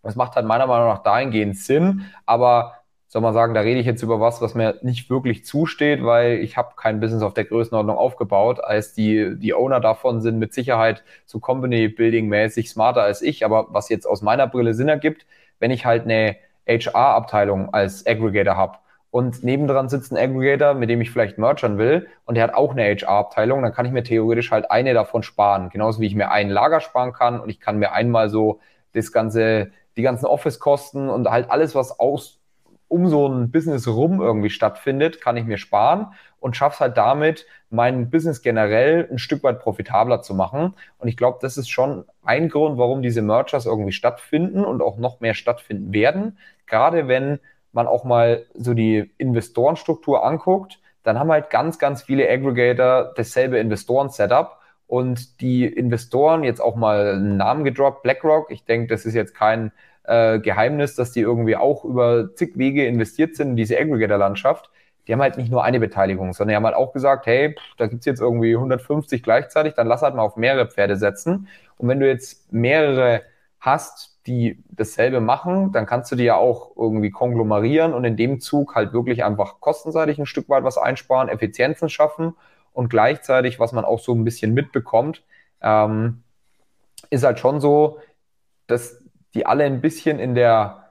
B: Das macht halt meiner Meinung nach dahingehend Sinn, aber soll man sagen, da rede ich jetzt über was, was mir nicht wirklich zusteht, weil ich habe kein Business auf der Größenordnung aufgebaut, als die, die Owner davon sind mit Sicherheit so Company-Building-mäßig smarter als ich. Aber was jetzt aus meiner Brille Sinn ergibt, wenn ich halt eine HR-Abteilung als Aggregator habe und nebendran sitzt ein Aggregator, mit dem ich vielleicht mergern will und der hat auch eine HR-Abteilung, dann kann ich mir theoretisch halt eine davon sparen. Genauso wie ich mir ein Lager sparen kann und ich kann mir einmal so das ganze, die ganzen Office-Kosten und halt alles, was aus um so ein Business rum irgendwie stattfindet, kann ich mir sparen und schaffe es halt damit, mein Business generell ein Stück weit profitabler zu machen. Und ich glaube, das ist schon ein Grund, warum diese Mergers irgendwie stattfinden und auch noch mehr stattfinden werden. Gerade wenn man auch mal so die Investorenstruktur anguckt, dann haben halt ganz, ganz viele Aggregator dasselbe Investoren-Setup. Und die Investoren, jetzt auch mal einen Namen gedroppt, BlackRock, ich denke, das ist jetzt kein äh, Geheimnis, dass die irgendwie auch über zig Wege investiert sind in diese Aggregator-Landschaft. Die haben halt nicht nur eine Beteiligung, sondern die haben halt auch gesagt, hey, da gibt's jetzt irgendwie 150 gleichzeitig, dann lass halt mal auf mehrere Pferde setzen. Und wenn du jetzt mehrere hast, die dasselbe machen, dann kannst du die ja auch irgendwie konglomerieren und in dem Zug halt wirklich einfach kostenseitig ein Stück weit was einsparen, Effizienzen schaffen und gleichzeitig, was man auch so ein bisschen mitbekommt, ähm, ist halt schon so, dass die alle ein bisschen in der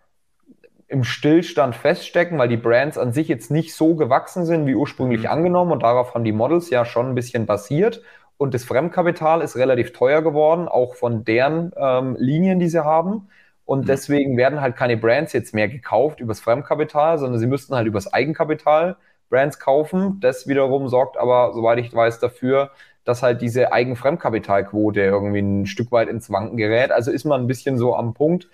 B: im Stillstand feststecken, weil die Brands an sich jetzt nicht so gewachsen sind wie ursprünglich mhm. angenommen und darauf haben die Models ja schon ein bisschen basiert. Und das Fremdkapital ist relativ teuer geworden, auch von deren ähm, Linien, die sie haben. Und mhm. deswegen werden halt keine Brands jetzt mehr gekauft übers Fremdkapital, sondern sie müssten halt übers Eigenkapital Brands kaufen. Das wiederum sorgt aber, soweit ich weiß, dafür, dass halt diese Eigenfremdkapitalquote irgendwie ein Stück weit ins Wanken gerät. Also ist man ein bisschen so am Punkt.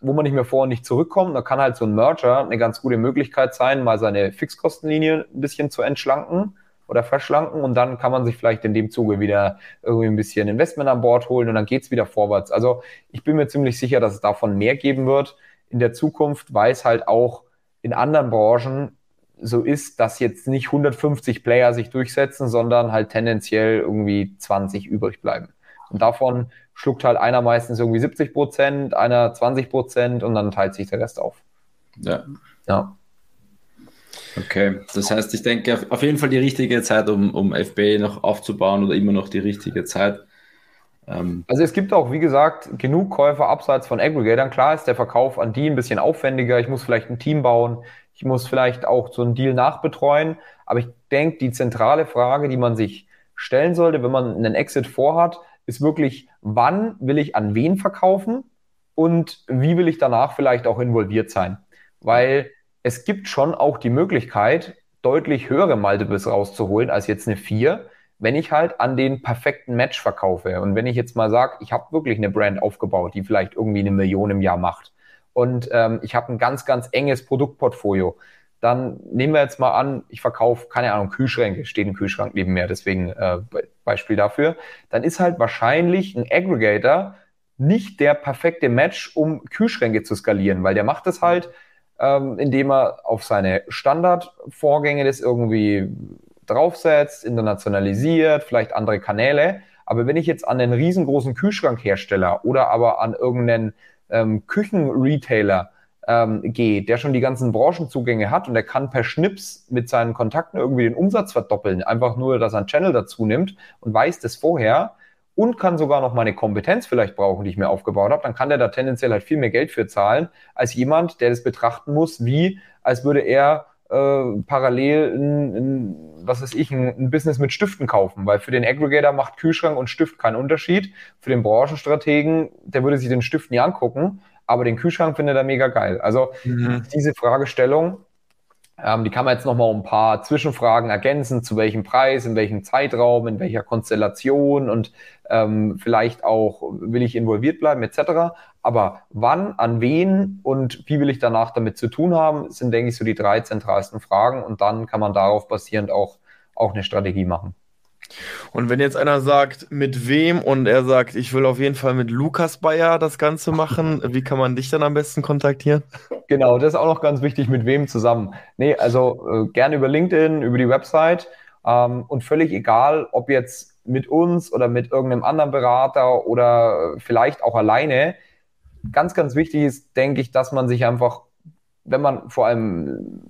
B: wo man nicht mehr vor und nicht zurückkommt. Da kann halt so ein Merger eine ganz gute Möglichkeit sein, mal seine Fixkostenlinie ein bisschen zu entschlanken oder verschlanken und dann kann man sich vielleicht in dem Zuge wieder irgendwie ein bisschen Investment an Bord holen und dann geht's wieder vorwärts. Also ich bin mir ziemlich sicher, dass es davon mehr geben wird in der Zukunft, weil es halt auch in anderen Branchen so ist, dass jetzt nicht 150 Player sich durchsetzen, sondern halt tendenziell irgendwie 20 übrig bleiben. Und davon schluckt halt einer meistens irgendwie 70 Prozent, einer 20 Prozent und dann teilt sich der Rest auf.
C: Ja. Ja. Okay, das heißt, ich denke auf jeden Fall die richtige Zeit, um, um FBA noch aufzubauen oder immer noch die richtige Zeit.
B: Ähm also es gibt auch, wie gesagt, genug Käufer abseits von Aggregatern. Klar ist der Verkauf an die ein bisschen aufwendiger. Ich muss vielleicht ein Team bauen. Ich muss vielleicht auch so einen Deal nachbetreuen. Aber ich denke, die zentrale Frage, die man sich stellen sollte, wenn man einen Exit vorhat, ist wirklich, wann will ich an wen verkaufen und wie will ich danach vielleicht auch involviert sein? Weil es gibt schon auch die Möglichkeit, deutlich höhere Multiples rauszuholen als jetzt eine 4, wenn ich halt an den perfekten Match verkaufe. Und wenn ich jetzt mal sage, ich habe wirklich eine Brand aufgebaut, die vielleicht irgendwie eine Million im Jahr macht und ähm, ich habe ein ganz, ganz enges Produktportfolio, dann nehmen wir jetzt mal an, ich verkaufe, keine Ahnung, Kühlschränke, steht ein Kühlschrank neben mir, deswegen äh, Beispiel dafür, dann ist halt wahrscheinlich ein Aggregator nicht der perfekte Match, um Kühlschränke zu skalieren, weil der macht es halt, ähm, indem er auf seine Standardvorgänge das irgendwie draufsetzt, internationalisiert, vielleicht andere Kanäle. Aber wenn ich jetzt an einen riesengroßen Kühlschrankhersteller oder aber an irgendeinen ähm, Küchenretailer ähm, gehe, der schon die ganzen Branchenzugänge hat und der kann per Schnips mit seinen Kontakten irgendwie den Umsatz verdoppeln, einfach nur, dass er einen Channel dazu nimmt und weiß das vorher, und kann sogar noch meine Kompetenz vielleicht brauchen, die ich mir aufgebaut habe, dann kann der da tendenziell halt viel mehr Geld für zahlen, als jemand, der das betrachten muss, wie als würde er äh, parallel ein, ein, was weiß ich, ein, ein, Business mit Stiften kaufen, weil für den Aggregator macht Kühlschrank und Stift keinen Unterschied. Für den Branchenstrategen, der würde sich den Stift nie angucken, aber den Kühlschrank findet er mega geil. Also mhm. diese Fragestellung ähm, die kann man jetzt nochmal um ein paar Zwischenfragen ergänzen, zu welchem Preis, in welchem Zeitraum, in welcher Konstellation und ähm, vielleicht auch, will ich involviert bleiben, etc. Aber wann, an wen und wie will ich danach damit zu tun haben, sind, denke ich, so die drei zentralsten Fragen und dann kann man darauf basierend auch, auch eine Strategie machen.
A: Und wenn jetzt einer sagt, mit wem und er sagt, ich will auf jeden Fall mit Lukas Bayer das Ganze machen, wie kann man dich dann am besten kontaktieren?
B: Genau, das ist auch noch ganz wichtig, mit wem zusammen. Nee, also äh, gerne über LinkedIn, über die Website ähm, und völlig egal, ob jetzt mit uns oder mit irgendeinem anderen Berater oder vielleicht auch alleine. Ganz, ganz wichtig ist, denke ich, dass man sich einfach, wenn man vor allem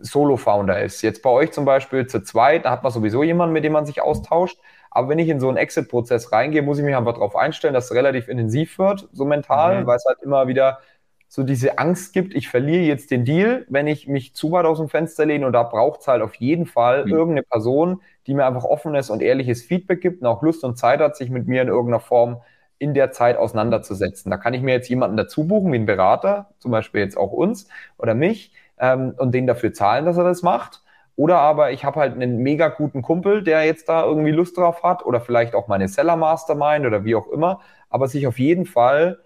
B: Solo-Founder ist. Jetzt bei euch zum Beispiel zu zweit, da hat man sowieso jemanden, mit dem man sich austauscht. Aber wenn ich in so einen Exit-Prozess reingehe, muss ich mich einfach darauf einstellen, dass es relativ intensiv wird, so mental, mhm. weil es halt immer wieder so diese Angst gibt, ich verliere jetzt den Deal, wenn ich mich zu weit aus dem Fenster lehne und da braucht es halt auf jeden Fall mhm. irgendeine Person, die mir einfach offenes und ehrliches Feedback gibt und auch Lust und Zeit hat, sich mit mir in irgendeiner Form in der Zeit auseinanderzusetzen. Da kann ich mir jetzt jemanden dazu buchen, wie einen Berater, zum Beispiel jetzt auch uns oder mich, ähm, und den dafür zahlen, dass er das macht. Oder aber ich habe halt einen mega guten Kumpel, der jetzt da irgendwie Lust drauf hat oder vielleicht auch meine Seller Mastermind oder wie auch immer, aber sich auf jeden Fall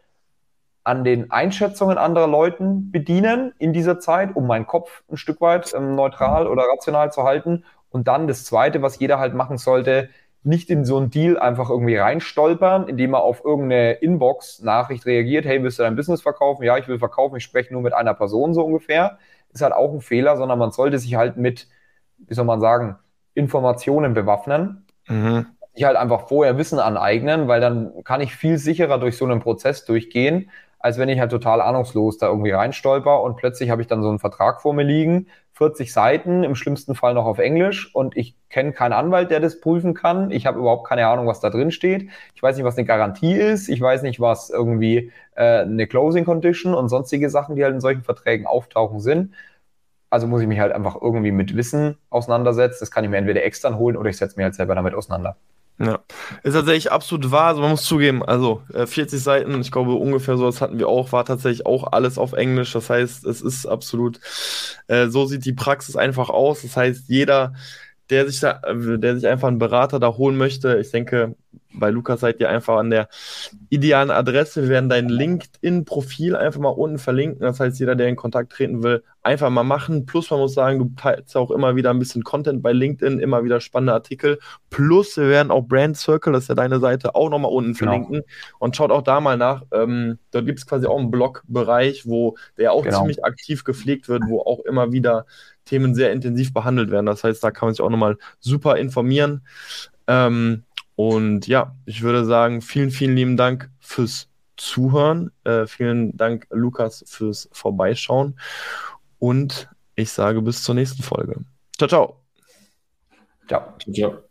B: an den Einschätzungen anderer Leuten bedienen in dieser Zeit, um meinen Kopf ein Stück weit ähm, neutral oder rational zu halten. Und dann das Zweite, was jeder halt machen sollte, nicht in so einen Deal einfach irgendwie reinstolpern, indem er auf irgendeine Inbox-Nachricht reagiert, hey, willst du dein Business verkaufen? Ja, ich will verkaufen, ich spreche nur mit einer Person so ungefähr ist halt auch ein Fehler, sondern man sollte sich halt mit, wie soll man sagen, Informationen bewaffnen. Mhm. Sich halt einfach vorher Wissen aneignen, weil dann kann ich viel sicherer durch so einen Prozess durchgehen, als wenn ich halt total ahnungslos da irgendwie reinstolper und plötzlich habe ich dann so einen Vertrag vor mir liegen, 40 Seiten, im schlimmsten Fall noch auf Englisch und ich kenne keinen Anwalt, der das prüfen kann. Ich habe überhaupt keine Ahnung, was da drin steht. Ich weiß nicht, was eine Garantie ist. Ich weiß nicht, was irgendwie äh, eine Closing Condition und sonstige Sachen, die halt in solchen Verträgen auftauchen sind. Also muss ich mich halt einfach irgendwie mit Wissen auseinandersetzen. Das kann ich mir entweder extern holen oder ich setze mich halt selber damit auseinander.
A: Ja, ist tatsächlich absolut wahr. Also man muss zugeben, also äh, 40 Seiten, ich glaube ungefähr so, das hatten wir auch, war tatsächlich auch alles auf Englisch. Das heißt, es ist absolut, äh, so sieht die Praxis einfach aus. Das heißt, jeder, der sich da, äh, der sich einfach einen Berater da holen möchte, ich denke, bei Lukas seid ihr einfach an der idealen Adresse. Wir werden dein LinkedIn-Profil einfach mal unten verlinken. Das heißt, jeder, der in Kontakt treten will, einfach mal machen. Plus, man muss sagen, du teilst auch immer wieder ein bisschen Content bei LinkedIn, immer wieder spannende Artikel. Plus, wir werden auch Brand Circle, das ist ja deine Seite, auch nochmal unten genau. verlinken. Und schaut auch da mal nach. Ähm, dort gibt es quasi auch einen Blog-Bereich, wo der auch genau. ziemlich aktiv gepflegt wird, wo auch immer wieder Themen sehr intensiv behandelt werden. Das heißt, da kann man sich auch nochmal super informieren. Ähm, und ja, ich würde sagen, vielen, vielen lieben Dank fürs Zuhören. Äh, vielen Dank, Lukas, fürs Vorbeischauen. Und ich sage bis zur nächsten Folge. Ciao, ciao.
B: Ciao. Ciao. ciao.